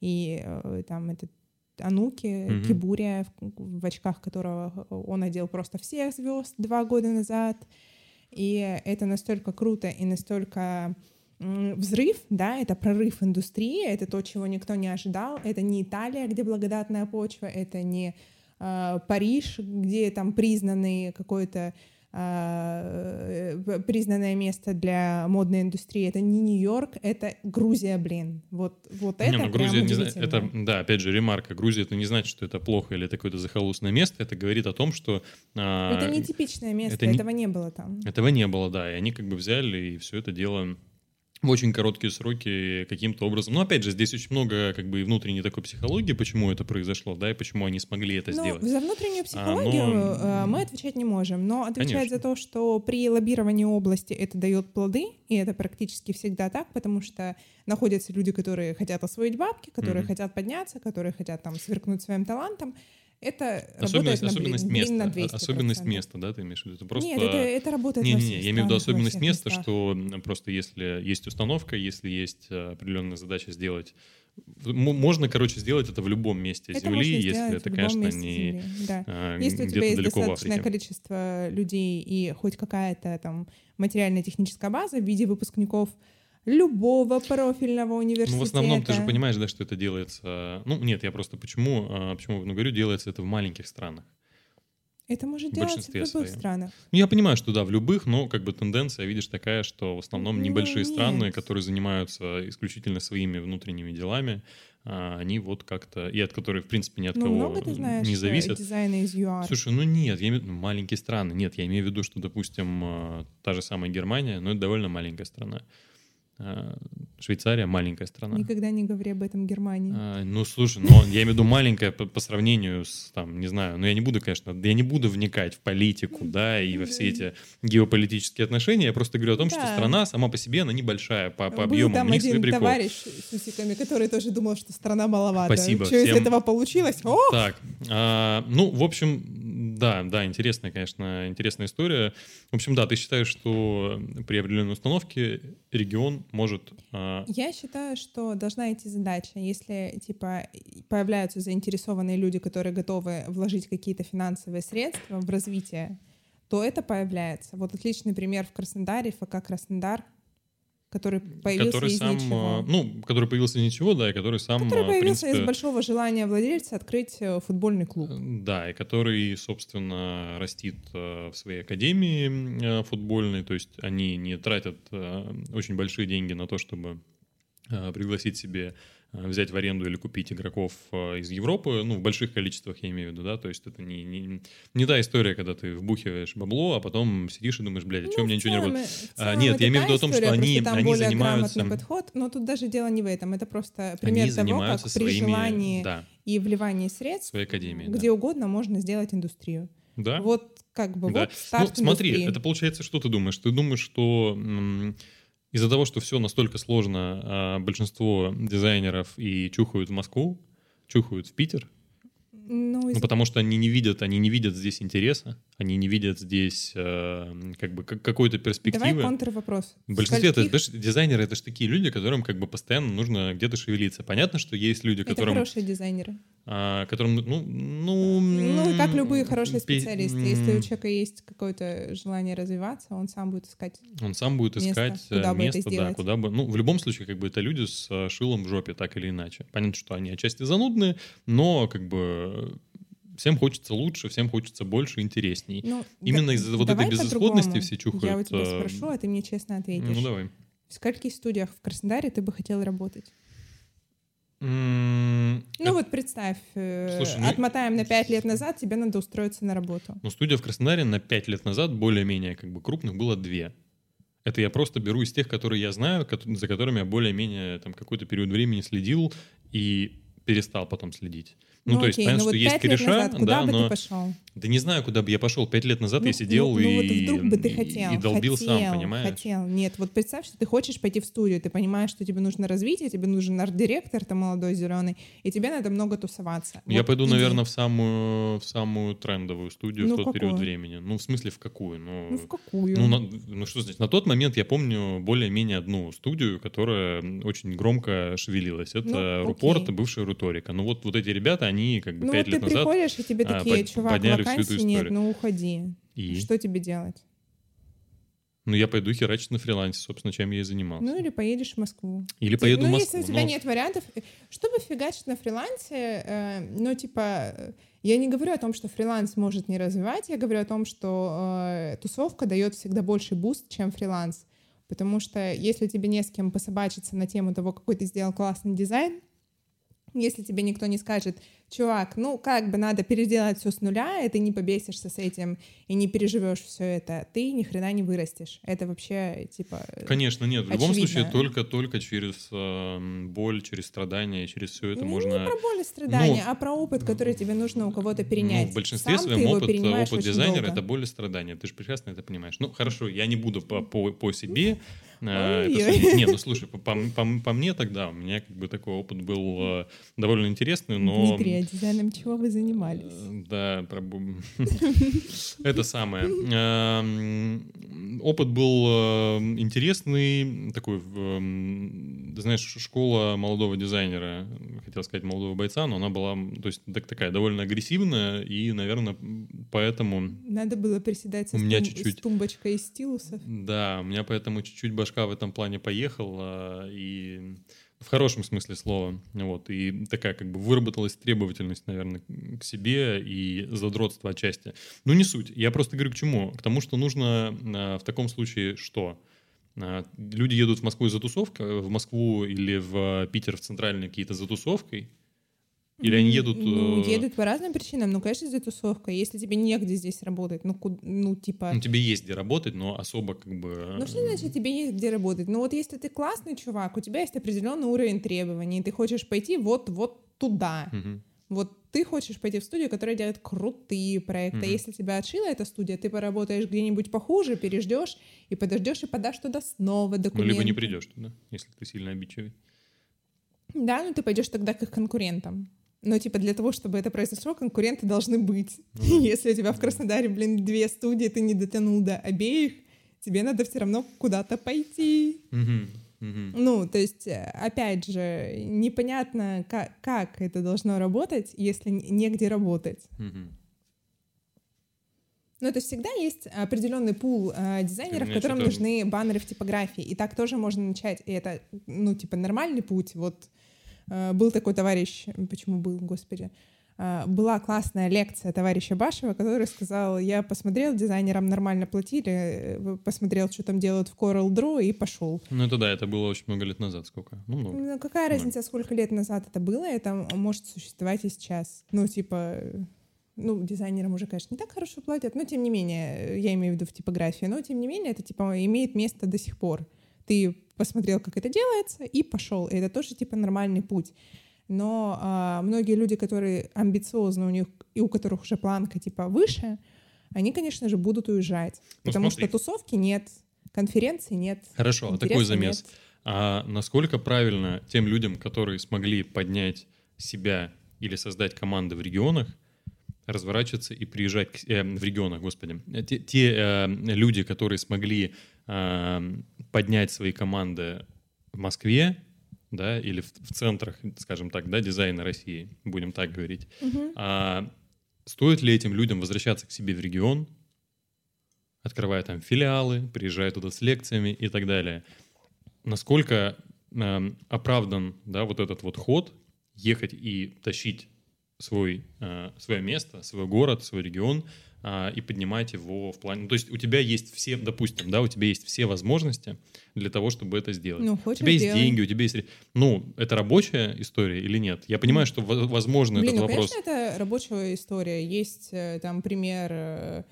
A: И э, там этот Ануки,
B: Мгм.
A: Кибурия, в, в очках которого он одел просто всех звезд два года назад. И это настолько круто и настолько взрыв, да, это прорыв индустрии, это то, чего никто не ожидал. Это не Италия, где благодатная почва, это не э, Париж, где там признанный какой-то э, э, признанное место для модной индустрии. Это не Нью-Йорк, это Грузия, блин. Вот, вот это
B: не, ну
A: прям
B: Грузия, не зна-
A: удивительно.
B: это, да, опять же, ремарка. Грузия это не значит, что это плохо или это какое-то захолустное место. Это говорит о том, что а,
A: Это не типичное место,
B: это не-
A: этого не было там.
B: этого не было, да. И они как бы взяли и все это дело в очень короткие сроки каким-то образом. Но опять же, здесь очень много как бы и внутренней такой психологии, почему это произошло, да, и почему они смогли это
A: Ну,
B: сделать.
A: за внутреннюю психологию
B: но-
A: э, мы отвечать не можем, но отвечать
B: Конечно.
A: за то, что при лоббировании области это дает плоды, и это практически всегда так, потому что находятся люди, которые хотят освоить бабки, которые
B: Мгм.
A: хотят подняться, которые хотят там сверкнуть своим талантом. Это
B: Особенность,
A: работает на,
B: особенность
A: блин, блин, на
B: места.
A: 200%.
B: Особенность места, да, ты имеешь в виду? Это просто...
A: Нет, это, это работает во
B: Не-не-не,
A: всех
B: я имею в виду особенность места,
A: местах.
B: что просто если есть установка, если есть э, определенная задача сделать, можно, короче, сделать это в любом месте
A: Это
B: Земли, если это, конечно, не
A: Земли, да.
B: а,
A: Если у тебя есть достаточное количество людей и хоть какая-то там материально-техническая база в виде выпускников любого профильного университета.
B: Ну, в основном, ты же понимаешь, да, что это делается... Ну, нет, я просто почему, а, почему ну, говорю, делается это в маленьких странах.
A: Это может
B: в
A: делаться в любых
B: своем.
A: странах.
B: Ну, я понимаю, что да, в любых, но как бы тенденция, видишь, такая, что в основном
A: Ну,
B: небольшие страны,
A: нет.
B: которые занимаются исключительно своими внутренними делами, а, они вот как-то... И от которых, в принципе, ни от
A: Ну,
B: кого
A: много ты знаешь
B: не
A: э,
B: зависят.
A: дизайна из ЮАР.
B: Слушай, ну нет, я имею в виду маленькие страны. Нет, я имею в виду, что, допустим, э, та же самая Германия, но это довольно маленькая страна. Э, Швейцария маленькая страна.
A: Никогда не говори об этом Германии.
B: А, ну, слушай, ну, я имею в виду маленькая по, по сравнению с, там, не знаю, ну, я не буду, конечно, я не буду вникать в политику, да, и во все эти геополитические отношения. Я просто говорю о том,
A: Да.
B: что страна сама по себе, она небольшая по, по
A: Был
B: объему.
A: там один товарищ с усиками, который тоже думал, что страна маловато.
B: Спасибо
A: Что из
B: всем.
A: этого получилось? О!
B: Так, а, ну, в общем, да, да, интересная, конечно, интересная история. В общем, да, ты считаешь, что при определенной установке регион может... а,
A: Я считаю, что должна идти задача. Если, типа, появляются заинтересованные люди, которые готовы вложить какие-то финансовые средства в развитие, то это появляется. Вот отличный пример в Краснодаре, ФК Краснодар, который появился
B: который
A: из
B: сам,
A: ничего.
B: а, ну, который появился из ничего, да, и который сам,
A: который
B: в
A: появился
B: принципе,
A: из большого желания владельца открыть э, футбольный клуб.
B: Да, и который, собственно, растит э, в своей академии э, футбольной, то есть они не тратят э, очень большие деньги на то, чтобы э, пригласить себе, э, взять в аренду или купить игроков э, из Европы, ну, в больших количествах я имею в виду, да, то есть это не, не, не та история, когда ты вбухиваешь бабло, а потом сидишь и думаешь, блядь, а что у меня ничего не работает?
A: э,
B: А, нет, я имею в виду о том, что они-
A: там
B: они
A: более
B: занимаются-
A: грамотный подход, но тут даже дело не в этом. Это просто пример
B: Они
A: того, как
B: занимаются
A: при
B: своими,
A: желании
B: да,
A: и вливании средств
B: своей академией.
A: где угодно можно сделать индустрию.
B: да. да?
A: Вот как бы
B: Да.
A: вот старт
B: Ну, смотри,
A: индустрии.
B: это получается, что ты думаешь? Ты думаешь, что из-за того, что все настолько сложно, а, большинство дизайнеров и чухают в Москву, чухают в Питер,
A: Ну,
B: ну,
A: из-
B: потому что они не видят, они не видят здесь интереса, они не видят здесь э, как бы как- какой-то
A: Давай
B: перспективы.
A: контрвопрос.
B: В большинстве это,
A: Скольких-
B: знаешь, дизайнеры это же такие люди, которым как бы постоянно нужно где-то шевелиться. Понятно, что есть люди,
A: Это
B: которым,
A: хорошие дизайнеры.
B: а, которым, ну, ну,
A: Ну, как любые хорошие
B: пи-
A: специалисты. Если у человека есть какое-то желание развиваться, он сам будет искать.
B: Он сам будет
A: место,
B: искать э,
A: куда бы это
B: место, да, куда бы. Ну, в любом случае, как бы это люди с э, шилом в жопе, так или иначе. Понятно, что они отчасти занудные, но как бы всем хочется лучше, всем хочется больше, интересней.
A: Ну,
B: Именно
A: да-
B: из-за вот этой безысходности все чухают.
A: Я у тебя
B: э,
A: спрошу, а ты мне честно ответишь.
B: Ну, давай.
A: В скольких студиях в Краснодаре ты бы хотел работать? Ну вот представь, э,
B: Слушай, ну-
A: отмотаем на пять лет назад, тебе надо устроиться на работу.
B: Ну, студия в Краснодаре на 5 лет назад более-менее как бы крупных было две. Это я просто беру из тех, которые я знаю, за которыми я более-менее там какой-то период времени следил и перестал потом следить. Ну, то есть,
A: окей,
B: понятно,
A: ну
B: что
A: вот
B: есть кореша,
A: назад куда
B: да,
A: бы
B: но...
A: ты пошел?
B: Да не знаю, куда бы я пошел. Пять лет назад
A: Ну,
B: я сидел
A: ну,
B: и,
A: ну, вот вдруг бы ты хотел,
B: и долбил
A: хотел,
B: сам, понимаешь?
A: Хотел, нет. Вот представь, что ты хочешь пойти в студию, ты понимаешь, что тебе нужно развитие, тебе нужен арт-директор, ты молодой, зеленый, и тебе надо много тусоваться.
B: Я
A: Вот
B: пойду,
A: иди.
B: наверное, в самую, в самую трендовую студию
A: Ну,
B: в тот период
A: какую?
B: времени. Ну, в смысле, в какую? Ну,
A: Ну в какую?
B: ну, на- ну, что значит? На тот момент я помню более-менее одну студию, которая очень громко шевелилась. Это
A: Ну,
B: Рупорт, бывшая Руторика. Ну, вот, вот эти ребята, они как бы
A: ну
B: пять
A: вот ты
B: лет назад...
A: приходишь, и тебе
B: а,
A: такие,
B: под-
A: чувак, вакансий нет, ну уходи.
B: И,
A: Что тебе делать?
B: ну, я пойду херачить на фрилансе, собственно, чем я и занимался.
A: Ну или поедешь в Москву.
B: Или
A: Ти-
B: поеду
A: ну,
B: в Москву.
A: если у тебя
B: но-
A: нет вариантов, э, чтобы фигачить на фрилансе, э, ну, типа, э, я не говорю о том, что фриланс может не развивать, я говорю о том, что э, тусовка дает всегда больший boost, чем фриланс. Потому что если тебе не с кем пособачиться на тему того, какой ты сделал классный дизайн, если тебе никто не скажет, чувак, ну как бы надо переделать все с нуля, и ты не побесишься с этим и не переживешь все это, ты ни хрена не вырастешь. Это вообще типа. э,
B: Конечно, нет. В любом
A: очевидно.
B: случае, только, только через эм, боль, через страдания, через все это
A: Ну,
B: можно...
A: Не про боль и страдания, а про опыт, который тебе нужно у кого-то перенять.
B: Ну, в большинстве
A: Сам
B: своем опыт,
A: перенимаешь
B: опыт дизайнера это боль и страдания. Ты же прекрасно это понимаешь. Ну, хорошо, я не буду по, по, по себе. Э, это
A: Ой-ой.
B: судить. Не, ну слушай, по, по, по- по мне тогда у меня как бы такой опыт был э, довольно интересный, но...
A: Дмитрий, а дизайном чего вы занимались?
B: Э, Да, про это самое. Эм, Опыт был э, интересный, такой, эм, знаешь, школа молодого дизайнера, хотел сказать молодого бойца, но она была, то есть так- такая довольно агрессивная, и, наверное, поэтому,
A: Надо было приседать со
B: У меня чуть-чуть.
A: с тумбочкой из стилусов.
B: да, у меня поэтому чуть-чуть башка в этом плане поехала, и в хорошем смысле слова, вот, и такая как бы выработалась требовательность, наверное, к себе и задротство отчасти. Ну, не суть, я просто говорю к чему? К тому, что нужно а, в таком случае что? А, Люди едут в Москву за тусовкой, в Москву или в Питер в центральный какие-то за тусовкой, Или они едут...
A: Ну,
B: э,
A: едут по разным причинам. Ну, конечно, за тусовкой. Если тебе негде здесь работать, ну, ку- ну типа...
B: Ну, тебе есть где работать, но особо как бы...
A: Ну, что значит тебе есть где работать? Ну, вот если ты классный чувак, у тебя есть определенный уровень требований, ты хочешь пойти вот, вот туда.
B: Мгм.
A: Вот ты хочешь пойти в студию, которая делает крутые проекты.
B: Мгм.
A: Если тебя отшила эта студия, ты поработаешь где-нибудь похуже, переждешь и подождешь и подашь туда снова
B: Ну,
A: документы.
B: либо не придешь туда, если ты сильно обидчивый.
A: Да, ну ты пойдешь тогда к их конкурентам. Но типа для того, чтобы это произошло, конкуренты должны быть.
B: Ну да.
A: Если у тебя в Краснодаре, блин, две студии, ты не дотянул до обеих, тебе надо все равно куда-то пойти.
B: Мгм.
A: Ну, то есть, э, опять же, непонятно, как, как это должно работать, если негде работать. Ну, то есть всегда есть определенный пул э, дизайнеров, которым
B: что-то-
A: нужны баннеры в типографии. И так тоже можно начать. И это, ну, типа, нормальный путь. Вот э, был такой товарищ, почему был, господи, была классная лекция товарища Башева, который сказал, я посмотрел, дизайнерам нормально платили, э, посмотрел, что там делают в Coral Draw и пошел.
B: Ну, это да, это было очень много лет назад. Сколько? Ну, много.
A: Ну, какая
B: Да.
A: разница, сколько лет назад это было, это может существовать и сейчас. Ну, типа, ну, дизайнерам уже, конечно, не так хорошо платят, но тем не менее, я имею в виду в типографии, но тем не менее, это, типа, имеет место до сих пор. Ты посмотрел, как это делается, и пошел. И это тоже, типа, нормальный путь. Но а, многие люди, которые амбициозны, у них, и у которых уже планка, типа, выше, они, конечно же, будут уезжать.
B: Ну,
A: потому
B: смотри.
A: что тусовки нет, конференций нет.
B: Хорошо, а такой замес.
A: нет.
B: А насколько правильно тем людям, которые смогли поднять себя или создать команды в регионах, разворачиваться и приезжать к- э, в регионах, господи. Э, Те, те, э, люди, которые смогли э, поднять свои команды в Москве, да, или в, в центрах, скажем так, да, дизайна России, будем так говорить.
A: Мгм.
B: А стоит ли этим людям возвращаться к себе в регион, открывая там филиалы, приезжая туда с лекциями и так далее? Насколько эм, оправдан да, вот этот вот ход ехать и тащить свой, э, свое место, свой город, свой регион а, и поднимать его в плане... ну, То есть у тебя есть все, допустим, да, у тебя есть все возможности для того, чтобы это сделать.
A: Ну,
B: У
A: хочешь,
B: тебя есть
A: делай.
B: деньги, у тебя есть... Ну, это рабочая история или нет? Я понимаю, что во- возможно
A: Блин,
B: этот
A: ну,
B: вопрос...
A: конечно, это рабочая история. Есть э, там пример э,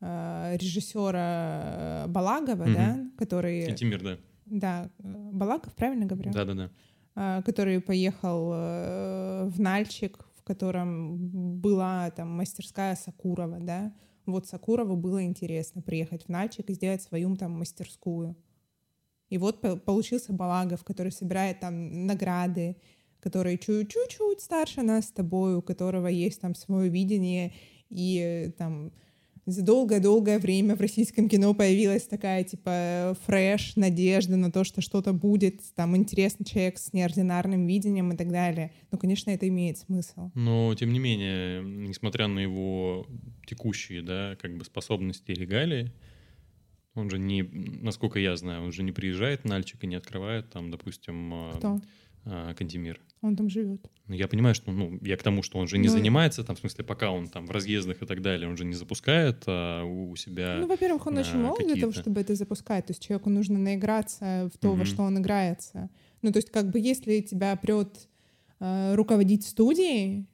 A: э, режиссера Балагова,
B: Мгм.
A: да, который...
B: Антимир, да.
A: Да, Балагов, правильно говорю?
B: Да-да-да.
A: А, который поехал в Нальчик, котором была там мастерская Сакурова, да. Вот Сакурову было интересно приехать в Нальчик и сделать свою там мастерскую. И вот по- получился Балагов, который собирает там награды, который чу- чуть-чуть старше нас с тобой, у которого есть там свое видение, и э, там за долгое-долгое время в российском кино появилась такая, типа, фреш, надежда на то, что что-то будет, там, интересный человек с неординарным видением и так далее. Ну, конечно, это имеет смысл.
B: Но, тем не менее, несмотря на его текущие, да, как бы способности и регалии, он же не, насколько я знаю, он же не приезжает в Нальчик и не открывает там, допустим, а,
A: Кто?
B: А, Кантемир.
A: Он там живет.
B: Ну, я понимаю, что, ну, я к тому, что он же не
A: Ну,
B: занимается, там, в смысле, пока он там в разъездах и так далее, он же не запускает а, у себя...
A: Ну, во-первых, он очень
B: а,
A: молод для того, чтобы это запускать. То есть человеку нужно наиграться в то, во
B: Мгм.
A: что он играется. Ну, то есть как бы если тебя прет э, руководить студией,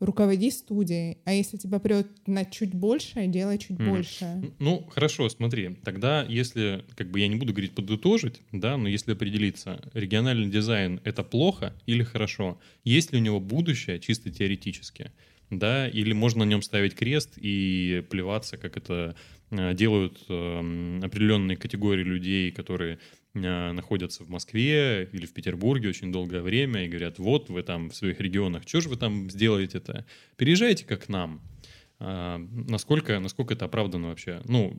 A: руководи студией. А если тебя прет на чуть больше, делай чуть
B: Мгм.
A: больше.
B: Ну, хорошо, смотри. Тогда, если, как бы я не буду говорить подытожить, да, но если определиться, региональный дизайн — это плохо или хорошо? Есть ли у него будущее чисто теоретически? Да, или можно на нем ставить крест и плеваться, как это э, делают эм, определенные категории людей, которые э, находятся в Москве или в Петербурге очень долгое время и говорят, вот вы там в своих регионах, что же вы там сделаете-то? Переезжайте как к нам. А, насколько, насколько это оправдано вообще? Ну,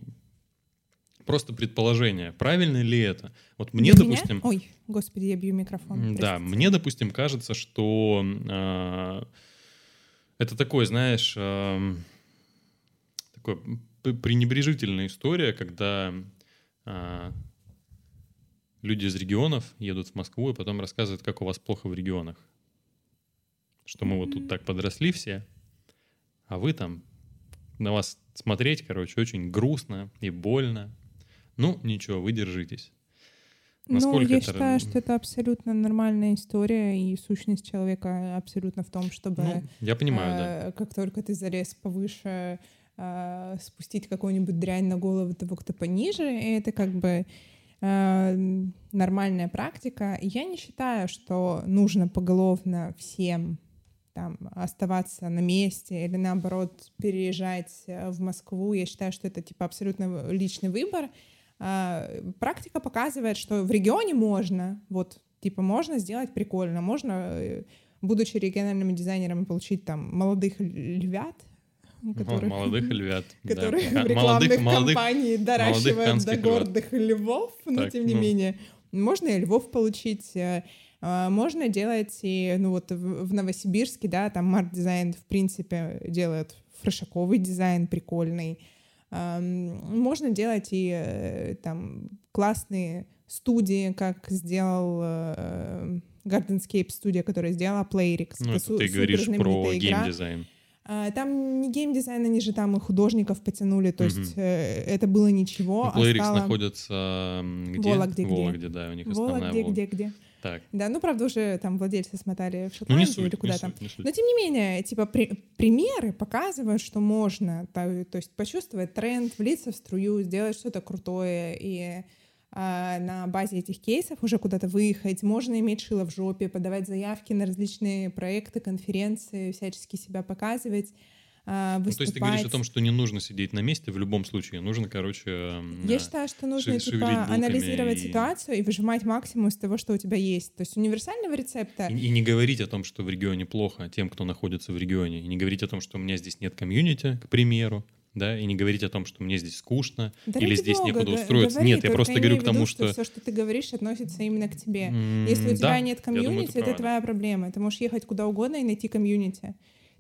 B: просто предположение. Правильно ли это? Вот мне,
A: Для меня-
B: допустим...
A: Ой, господи, я бью микрофон.
B: Да,
A: простите.
B: мне, допустим, кажется, что а, это такой, знаешь, ам, такой пренебрежительная история, когда а, люди из регионов едут в Москву и потом рассказывают, как у вас плохо в регионах. Что мы вот тут так подросли все, а вы там, на вас смотреть, короче, очень грустно и больно. Ну, ничего, вы держитесь. Насколько
A: ну, я
B: это...
A: считаю, что это абсолютно нормальная история, и сущность человека абсолютно в том, чтобы...
B: Ну, я понимаю,
A: э,
B: да.
A: Как только ты залез повыше, э, спустить какую-нибудь дрянь на голову того, кто пониже, и это как бы э, нормальная практика. Я не считаю, что нужно поголовно всем там, оставаться на месте или наоборот переезжать э, в Москву. Я считаю, что это типа абсолютно личный выбор. А, практика показывает, что в регионе можно, вот, типа, можно сделать прикольно, можно, э, будучи региональными дизайнерами, получить там молодых львят,
B: которых, молодых львят,
A: которые да. в рекламных молодых, компании доращивают до гордых львят. львов, но так, тем не ну. менее. Можно и львов получить, э, можно делать и, ну вот в Новосибирске, да, там март-дизайн, в принципе, делает фрешаковый дизайн прикольный, можно делать и э, там классные студии, как сделал э, Gardenscape студия, которая сделала Playrix.
B: Ну, это, ты говоришь про геймдизайн.
A: А, там не геймдизайн, они же там и художников потянули, то есть mm это было ничего.
B: Ну, Playrix а стало... находится где?
A: Вологде, где?
B: Вологде, да, у них основная
A: Вологде, где, где.
B: Так.
A: Да, ну, правда, уже там владельцы смотали в Шотландию ну, суть, или куда
B: не
A: там.
B: Суть, не суть.
A: Но, тем не менее, типа, при, примеры показывают, что можно, то, то есть почувствовать тренд, влиться в струю, сделать что-то крутое, и а, на базе этих кейсов уже куда-то выехать, можно иметь шило в жопе, подавать заявки на различные проекты, конференции, всячески себя показывать, выступать. Ну,
B: то есть ты говоришь о том, что не нужно сидеть на месте в любом случае, нужно, короче...
A: Я считаю, что нужно, типа, анализировать и... ситуацию и выжимать максимум из того, что у тебя есть. То есть универсального рецепта...
B: И, и не говорить о том, что в регионе плохо тем, кто находится в регионе, и не говорить о том, что у меня здесь нет комьюнити, к примеру, да, и не говорить о том, что мне здесь скучно
A: да
B: или здесь
A: Бога,
B: некуда устроиться.
A: Говори,
B: Нет, я просто говорю к тому, что...
A: что все, что ты говоришь, относится именно к тебе. Mm, Если у тебя
B: да,
A: нет комьюнити,
B: думаю,
A: это твоя проблема. Ты можешь ехать куда угодно и найти комьюнити.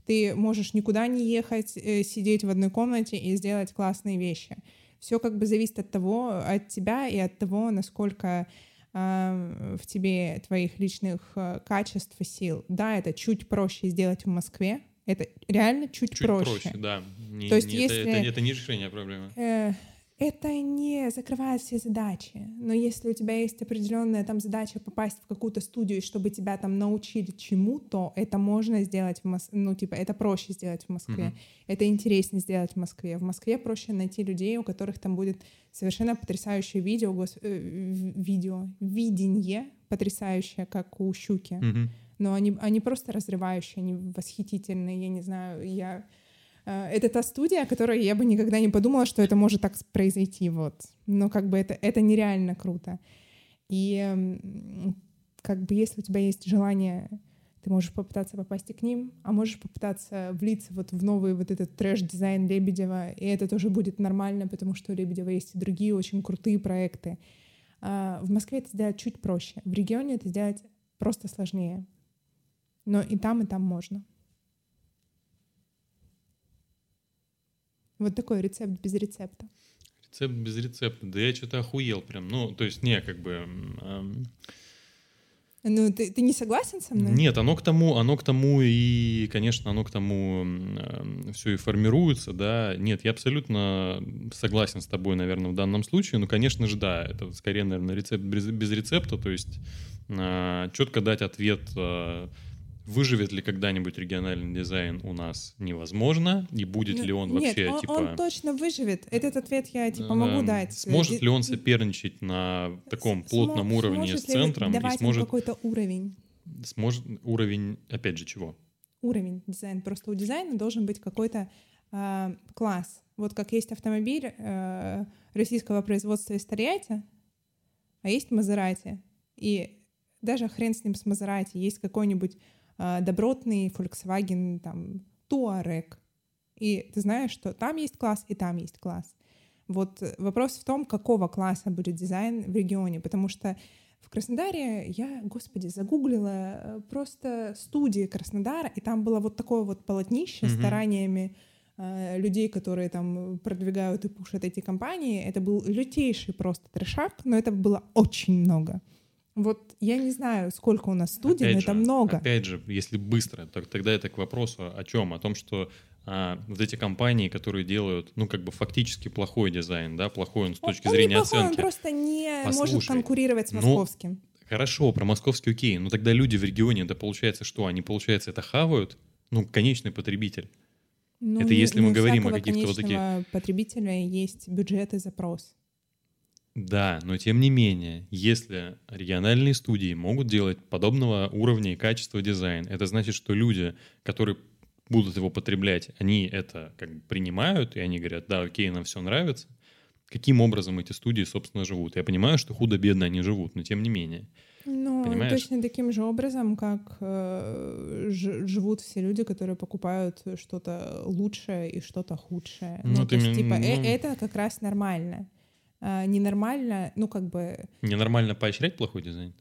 A: Ты можешь никуда не ехать, э, сидеть в одной комнате и сделать классные вещи. Все как бы зависит от того, от тебя и от того, насколько э, в тебе твоих личных э, качеств и сил. Да, это чуть проще сделать в Москве. Это реально чуть,
B: чуть
A: проще.
B: проще. да. Не,
A: То есть,
B: не,
A: если,
B: это, это, это не решение проблемы.
A: Э, это не закрывает все задачи. Но если у тебя есть определенная там задача попасть в какую-то студию, чтобы тебя там научили чему-то, это можно сделать в Москве. Ну, типа, это проще сделать в Москве. Mm-hmm. Это интереснее сделать в Москве. В Москве проще найти людей, у которых там будет совершенно потрясающее видео, гос... э, видео, видение потрясающее, как у Щуки.
B: Mm-hmm.
A: Но они, они просто разрывающие, они восхитительные. Я не знаю, я это та студия, о которой я бы никогда не подумала, что это может так произойти. Вот. Но как бы это, это нереально круто. И как бы если у тебя есть желание, ты можешь попытаться попасть и к ним, а можешь попытаться влиться вот в новый вот этот трэш-дизайн Лебедева, и это тоже будет нормально, потому что у Лебедева есть и другие очень крутые проекты. А в Москве это сделать чуть проще, в регионе это сделать просто сложнее. Но и там, и там можно. Вот такой рецепт без рецепта.
B: Рецепт без рецепта. Да я что-то охуел прям. Ну, то есть, не, как бы... Эм...
A: Ну, ты, ты не согласен со мной?
B: Нет, оно к тому, оно к тому и, конечно, оно к тому э, все и формируется, да. Нет, я абсолютно согласен с тобой, наверное, в данном случае. Ну, конечно же, да, это скорее, наверное, рецепт без, без рецепта, то есть э, четко дать ответ э, Выживет ли когда-нибудь региональный дизайн у нас невозможно, и будет ну, ли он вообще
A: нет, он,
B: типа...
A: он точно выживет. Этот ответ я типа могу дать.
B: Сможет ли он соперничать на таком плотном уровне с центром
A: и
B: сможет
A: какой-то уровень?
B: Сможет уровень опять же чего?
A: Уровень дизайна. Просто у дизайна должен быть какой-то э, класс. Вот как есть автомобиль э, российского производства из Тольятти, а есть Мазерати. И даже хрен с ним с Мазерати. Есть какой-нибудь добротный Volkswagen, там, Touareg. И ты знаешь, что там есть класс, и там есть класс. Вот вопрос в том, какого класса будет дизайн в регионе, потому что в Краснодаре я, господи, загуглила э, просто студии Краснодара, и там было вот такое вот полотнище mm-hmm. стараниями э, людей, которые там продвигают и пушат эти компании. Это был лютейший просто трешак, но это было очень много. Вот я не знаю, сколько у нас студий,
B: опять
A: но
B: же,
A: это много.
B: Опять же, если быстро, то тогда это к вопросу о чем? О том, что а, вот эти компании, которые делают, ну, как бы фактически плохой дизайн, да, плохой он с точки
A: он,
B: зрения
A: он неплохой,
B: оценки.
A: Он просто не
B: Послушай,
A: может конкурировать с
B: ну,
A: московским.
B: Хорошо, про московский окей, но тогда люди в регионе, это получается что? Они, получается, это хавают? Ну, конечный потребитель.
A: Ну,
B: это если мы говорим о каких-то вот таких...
A: потребителя есть бюджет и запрос.
B: Да, но тем не менее, если региональные студии могут делать подобного уровня и качества дизайн, это значит, что люди, которые будут его потреблять, они это как бы принимают, и они говорят, да, окей, нам все нравится. Каким образом эти студии, собственно, живут? Я понимаю, что худо-бедно они живут, но тем не менее.
A: Ну,
B: Понимаешь?
A: точно таким же образом, как э, ж- живут все люди, которые покупают что-то лучшее и что-то худшее.
B: Ну,
A: Ну, то есть, типа, э-
B: ну.
A: это как раз нормально. А, ненормально, ну, как бы,
B: Ненормально поощрять плохой дизайн?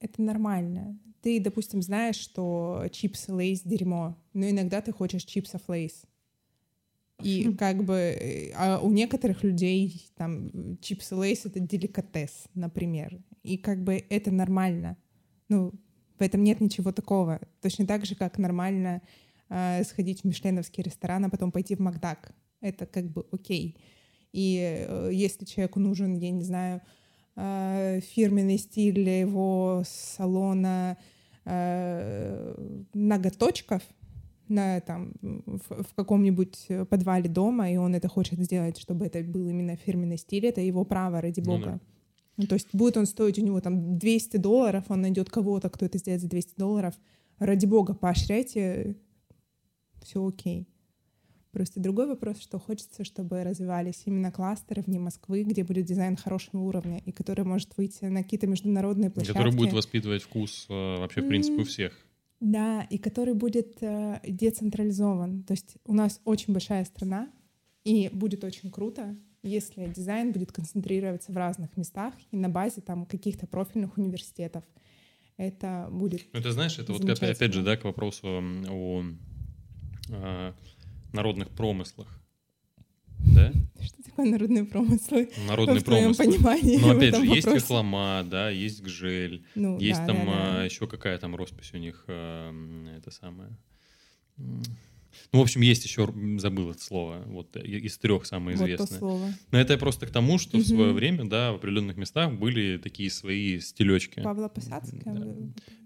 A: это нормально. Ты, допустим, знаешь, что чипсы Lay's — дерьмо, но иногда ты хочешь чипсов Lay's. И как бы, э, а у некоторых людей там чипсы Лейс — это деликатес, например. И как бы это нормально. Ну, в этом нет ничего такого. Точно так же, как нормально э, сходить в мишленовский ресторан, а потом пойти в Макдак. Это как бы окей. И э, если человеку нужен, я не знаю, э, фирменный стиль для его салона э, ноготочков на, там, в, в каком-нибудь подвале дома, и он это хочет сделать, чтобы это был именно фирменный стиль, это его право, ради
B: Ну
A: бога.
B: да.
A: Ну, то есть будет он стоить у него там 200 долларов, он найдет кого-то, кто это сделает за 200 долларов. Ради бога, поощряйте, все окей. Просто другой вопрос, что хочется, чтобы развивались именно кластеры вне Москвы, где будет дизайн хорошего уровня, и который может выйти на какие-то международные площадки.
B: Который будет воспитывать вкус э, вообще, в принципе, у всех.
A: Да, и который будет э, децентрализован. То есть у нас очень большая страна, и будет очень круто, если дизайн будет концентрироваться в разных местах и на базе там каких-то профильных университетов. Это будет...
B: Ну, ты знаешь, это вот опять, же, да, к вопросу о а, народных промыслах. Да?
A: Что такое народные промыслы?
B: Народный
A: в твоем
B: промысл.
A: понимании
B: Ну,
A: в
B: опять же, есть хохлома, да, есть гжель,
A: Ну,
B: есть
A: да,
B: там
A: да, да.
B: еще какая там роспись у них, а, это самое. Ну, в общем, есть еще, забыл это слово, вот из трех самое
A: Вот
B: известное.
A: слово.
B: Но это просто к тому, что в свое время, да, в определенных местах были такие свои стилечки.
A: Павла Посадская?
B: Да.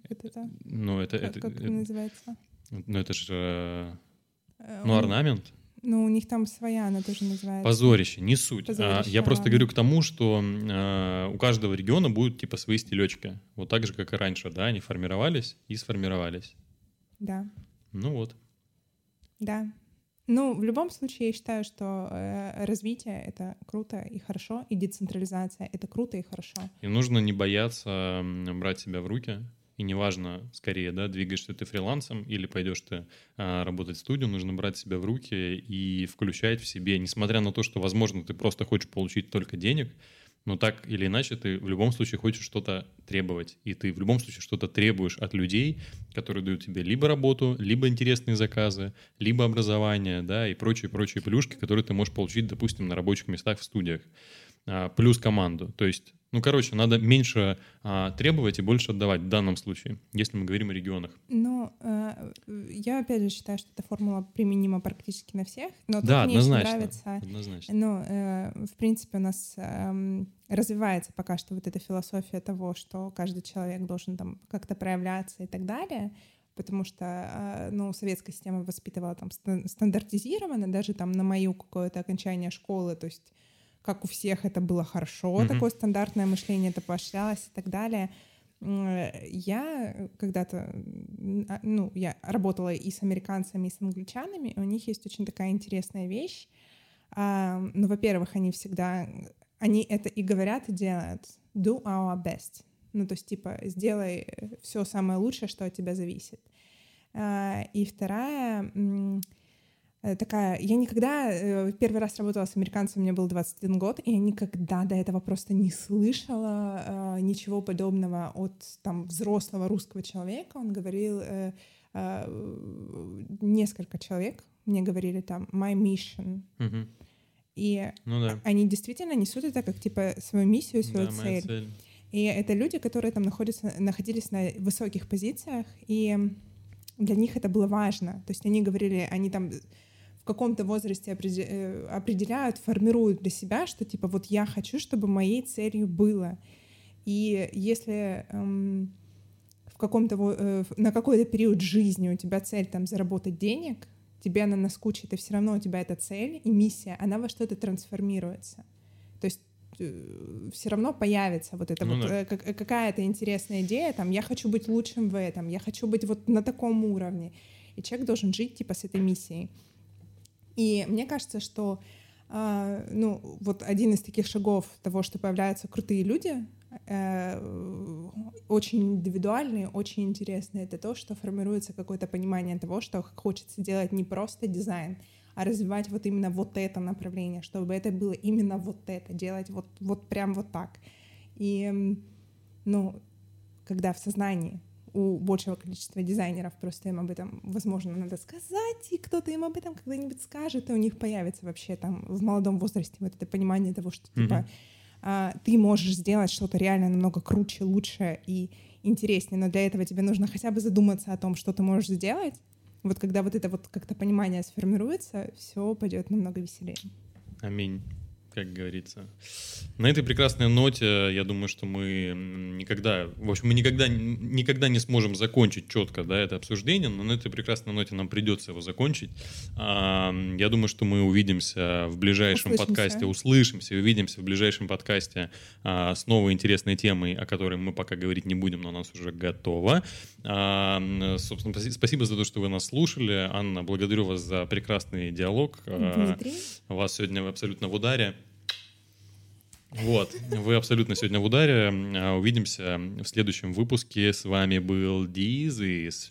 A: Вот это,
B: Ну, это,
A: как,
B: это,
A: как это называется?
B: ну, это же, Э, ну,
A: у-
B: орнамент.
A: Ну, у них там своя, она тоже называется.
B: Позорище, не суть. А,
A: Позорище,
B: я просто
A: ладно.
B: говорю к тому, что а, у каждого региона будут типа свои стилечки. Вот так же, как и раньше, да, они формировались и сформировались.
A: Да.
B: Ну вот.
A: Да. Ну, в любом случае, я считаю, что э, развитие — это круто и хорошо, и децентрализация — это круто и хорошо.
B: И нужно не бояться брать себя в руки. И неважно, скорее, да, двигаешься ты фрилансом или пойдешь ты а, работать в студию, нужно брать себя в руки и включать в себе, несмотря на то, что, возможно, ты просто хочешь получить только денег, но так или иначе ты в любом случае хочешь что-то требовать. И ты в любом случае что-то требуешь от людей, которые дают тебе либо работу, либо интересные заказы, либо образование, да, и прочие-прочие плюшки, которые ты можешь получить, допустим, на рабочих местах в студиях. А, плюс команду. То есть, ну, короче, надо меньше а, требовать и больше отдавать в данном случае, если мы говорим о регионах.
A: Но э, я, опять же, считаю, что эта формула применима практически на всех. Но тут
B: да,
A: мне еще
B: однозначно.
A: нравится
B: однозначно.
A: Ну, э, в принципе, у нас эм, развивается пока что вот эта философия того, что каждый человек должен там как-то проявляться и так далее, потому что, э, ну, советская система воспитывала там стан- стандартизированно, даже там на мою какое-то окончание школы, то есть как у всех это было хорошо,
B: Мгм.
A: такое стандартное мышление это поощрялось и так далее. Э, Я когда-то, а, ну, я работала и с американцами, и с англичанами, и у них есть очень такая интересная вещь. Ну, во-первых, они всегда, они это и говорят, и делают. Do our best. Ну, то есть, типа, сделай все самое лучшее, что от тебя зависит. А, и вторая э, такая, я никогда, э, первый раз работала с американцами, мне был 21 год, и я никогда до этого просто не слышала э, ничего подобного от там взрослого русского человека. Он говорил, э, э, несколько человек мне говорили там my mission,
B: Мгм.
A: и
B: Ну да.
A: они действительно несут это как типа свою миссию, свою
B: Да,
A: цель.
B: цель.
A: И это люди, которые там находятся, находились на высоких позициях, и для них это было важно. То есть они говорили, они там в каком-то возрасте э, определяют, формируют для себя, что типа вот я хочу, чтобы моей целью было. И если эм, в каком-то э, на какой-то период жизни у тебя цель там заработать денег, тебе она наскучит, и все равно у тебя эта цель и миссия, она во что-то трансформируется. То есть э, все равно появится вот эта ну, вот да. э, какая-то интересная идея, там, я хочу быть лучшим в этом, я хочу быть вот на таком уровне. И человек должен жить типа с этой миссией. И мне кажется, что э, ну, вот один из таких шагов того, что появляются крутые люди, э, очень индивидуальные, очень интересные, это то, что формируется какое-то понимание того, что хочется делать не просто дизайн, а развивать вот именно вот это направление, чтобы это было именно вот это, делать вот, вот прям вот так. И, ну, когда в сознании у большего количества дизайнеров, просто им об этом, возможно, надо сказать, и кто-то им об этом когда-нибудь скажет, и у них появится вообще там в молодом возрасте вот это понимание того, что типа mm-hmm. а, ты можешь сделать что-то реально намного круче, лучше и интереснее, но для этого тебе нужно хотя бы задуматься о том, что ты можешь сделать. Вот когда вот это вот как-то понимание сформируется, все пойдет намного веселее.
B: Аминь как говорится. На этой прекрасной ноте, я думаю, что мы никогда, в общем, мы никогда, никогда не сможем закончить четко да, это обсуждение, но на этой прекрасной ноте нам придется его закончить. Я думаю, что мы увидимся в ближайшем услышимся. подкасте, услышимся, увидимся в ближайшем подкасте а, с новой интересной темой, о которой мы пока говорить не будем, но у нас уже готово. Собственно, спасибо за то, что вы нас слушали. Анна, благодарю вас за прекрасный диалог. А, Дмитрий. Вас сегодня абсолютно в ударе. Вот, вы абсолютно сегодня в ударе. Увидимся в следующем выпуске. С вами был Дизис.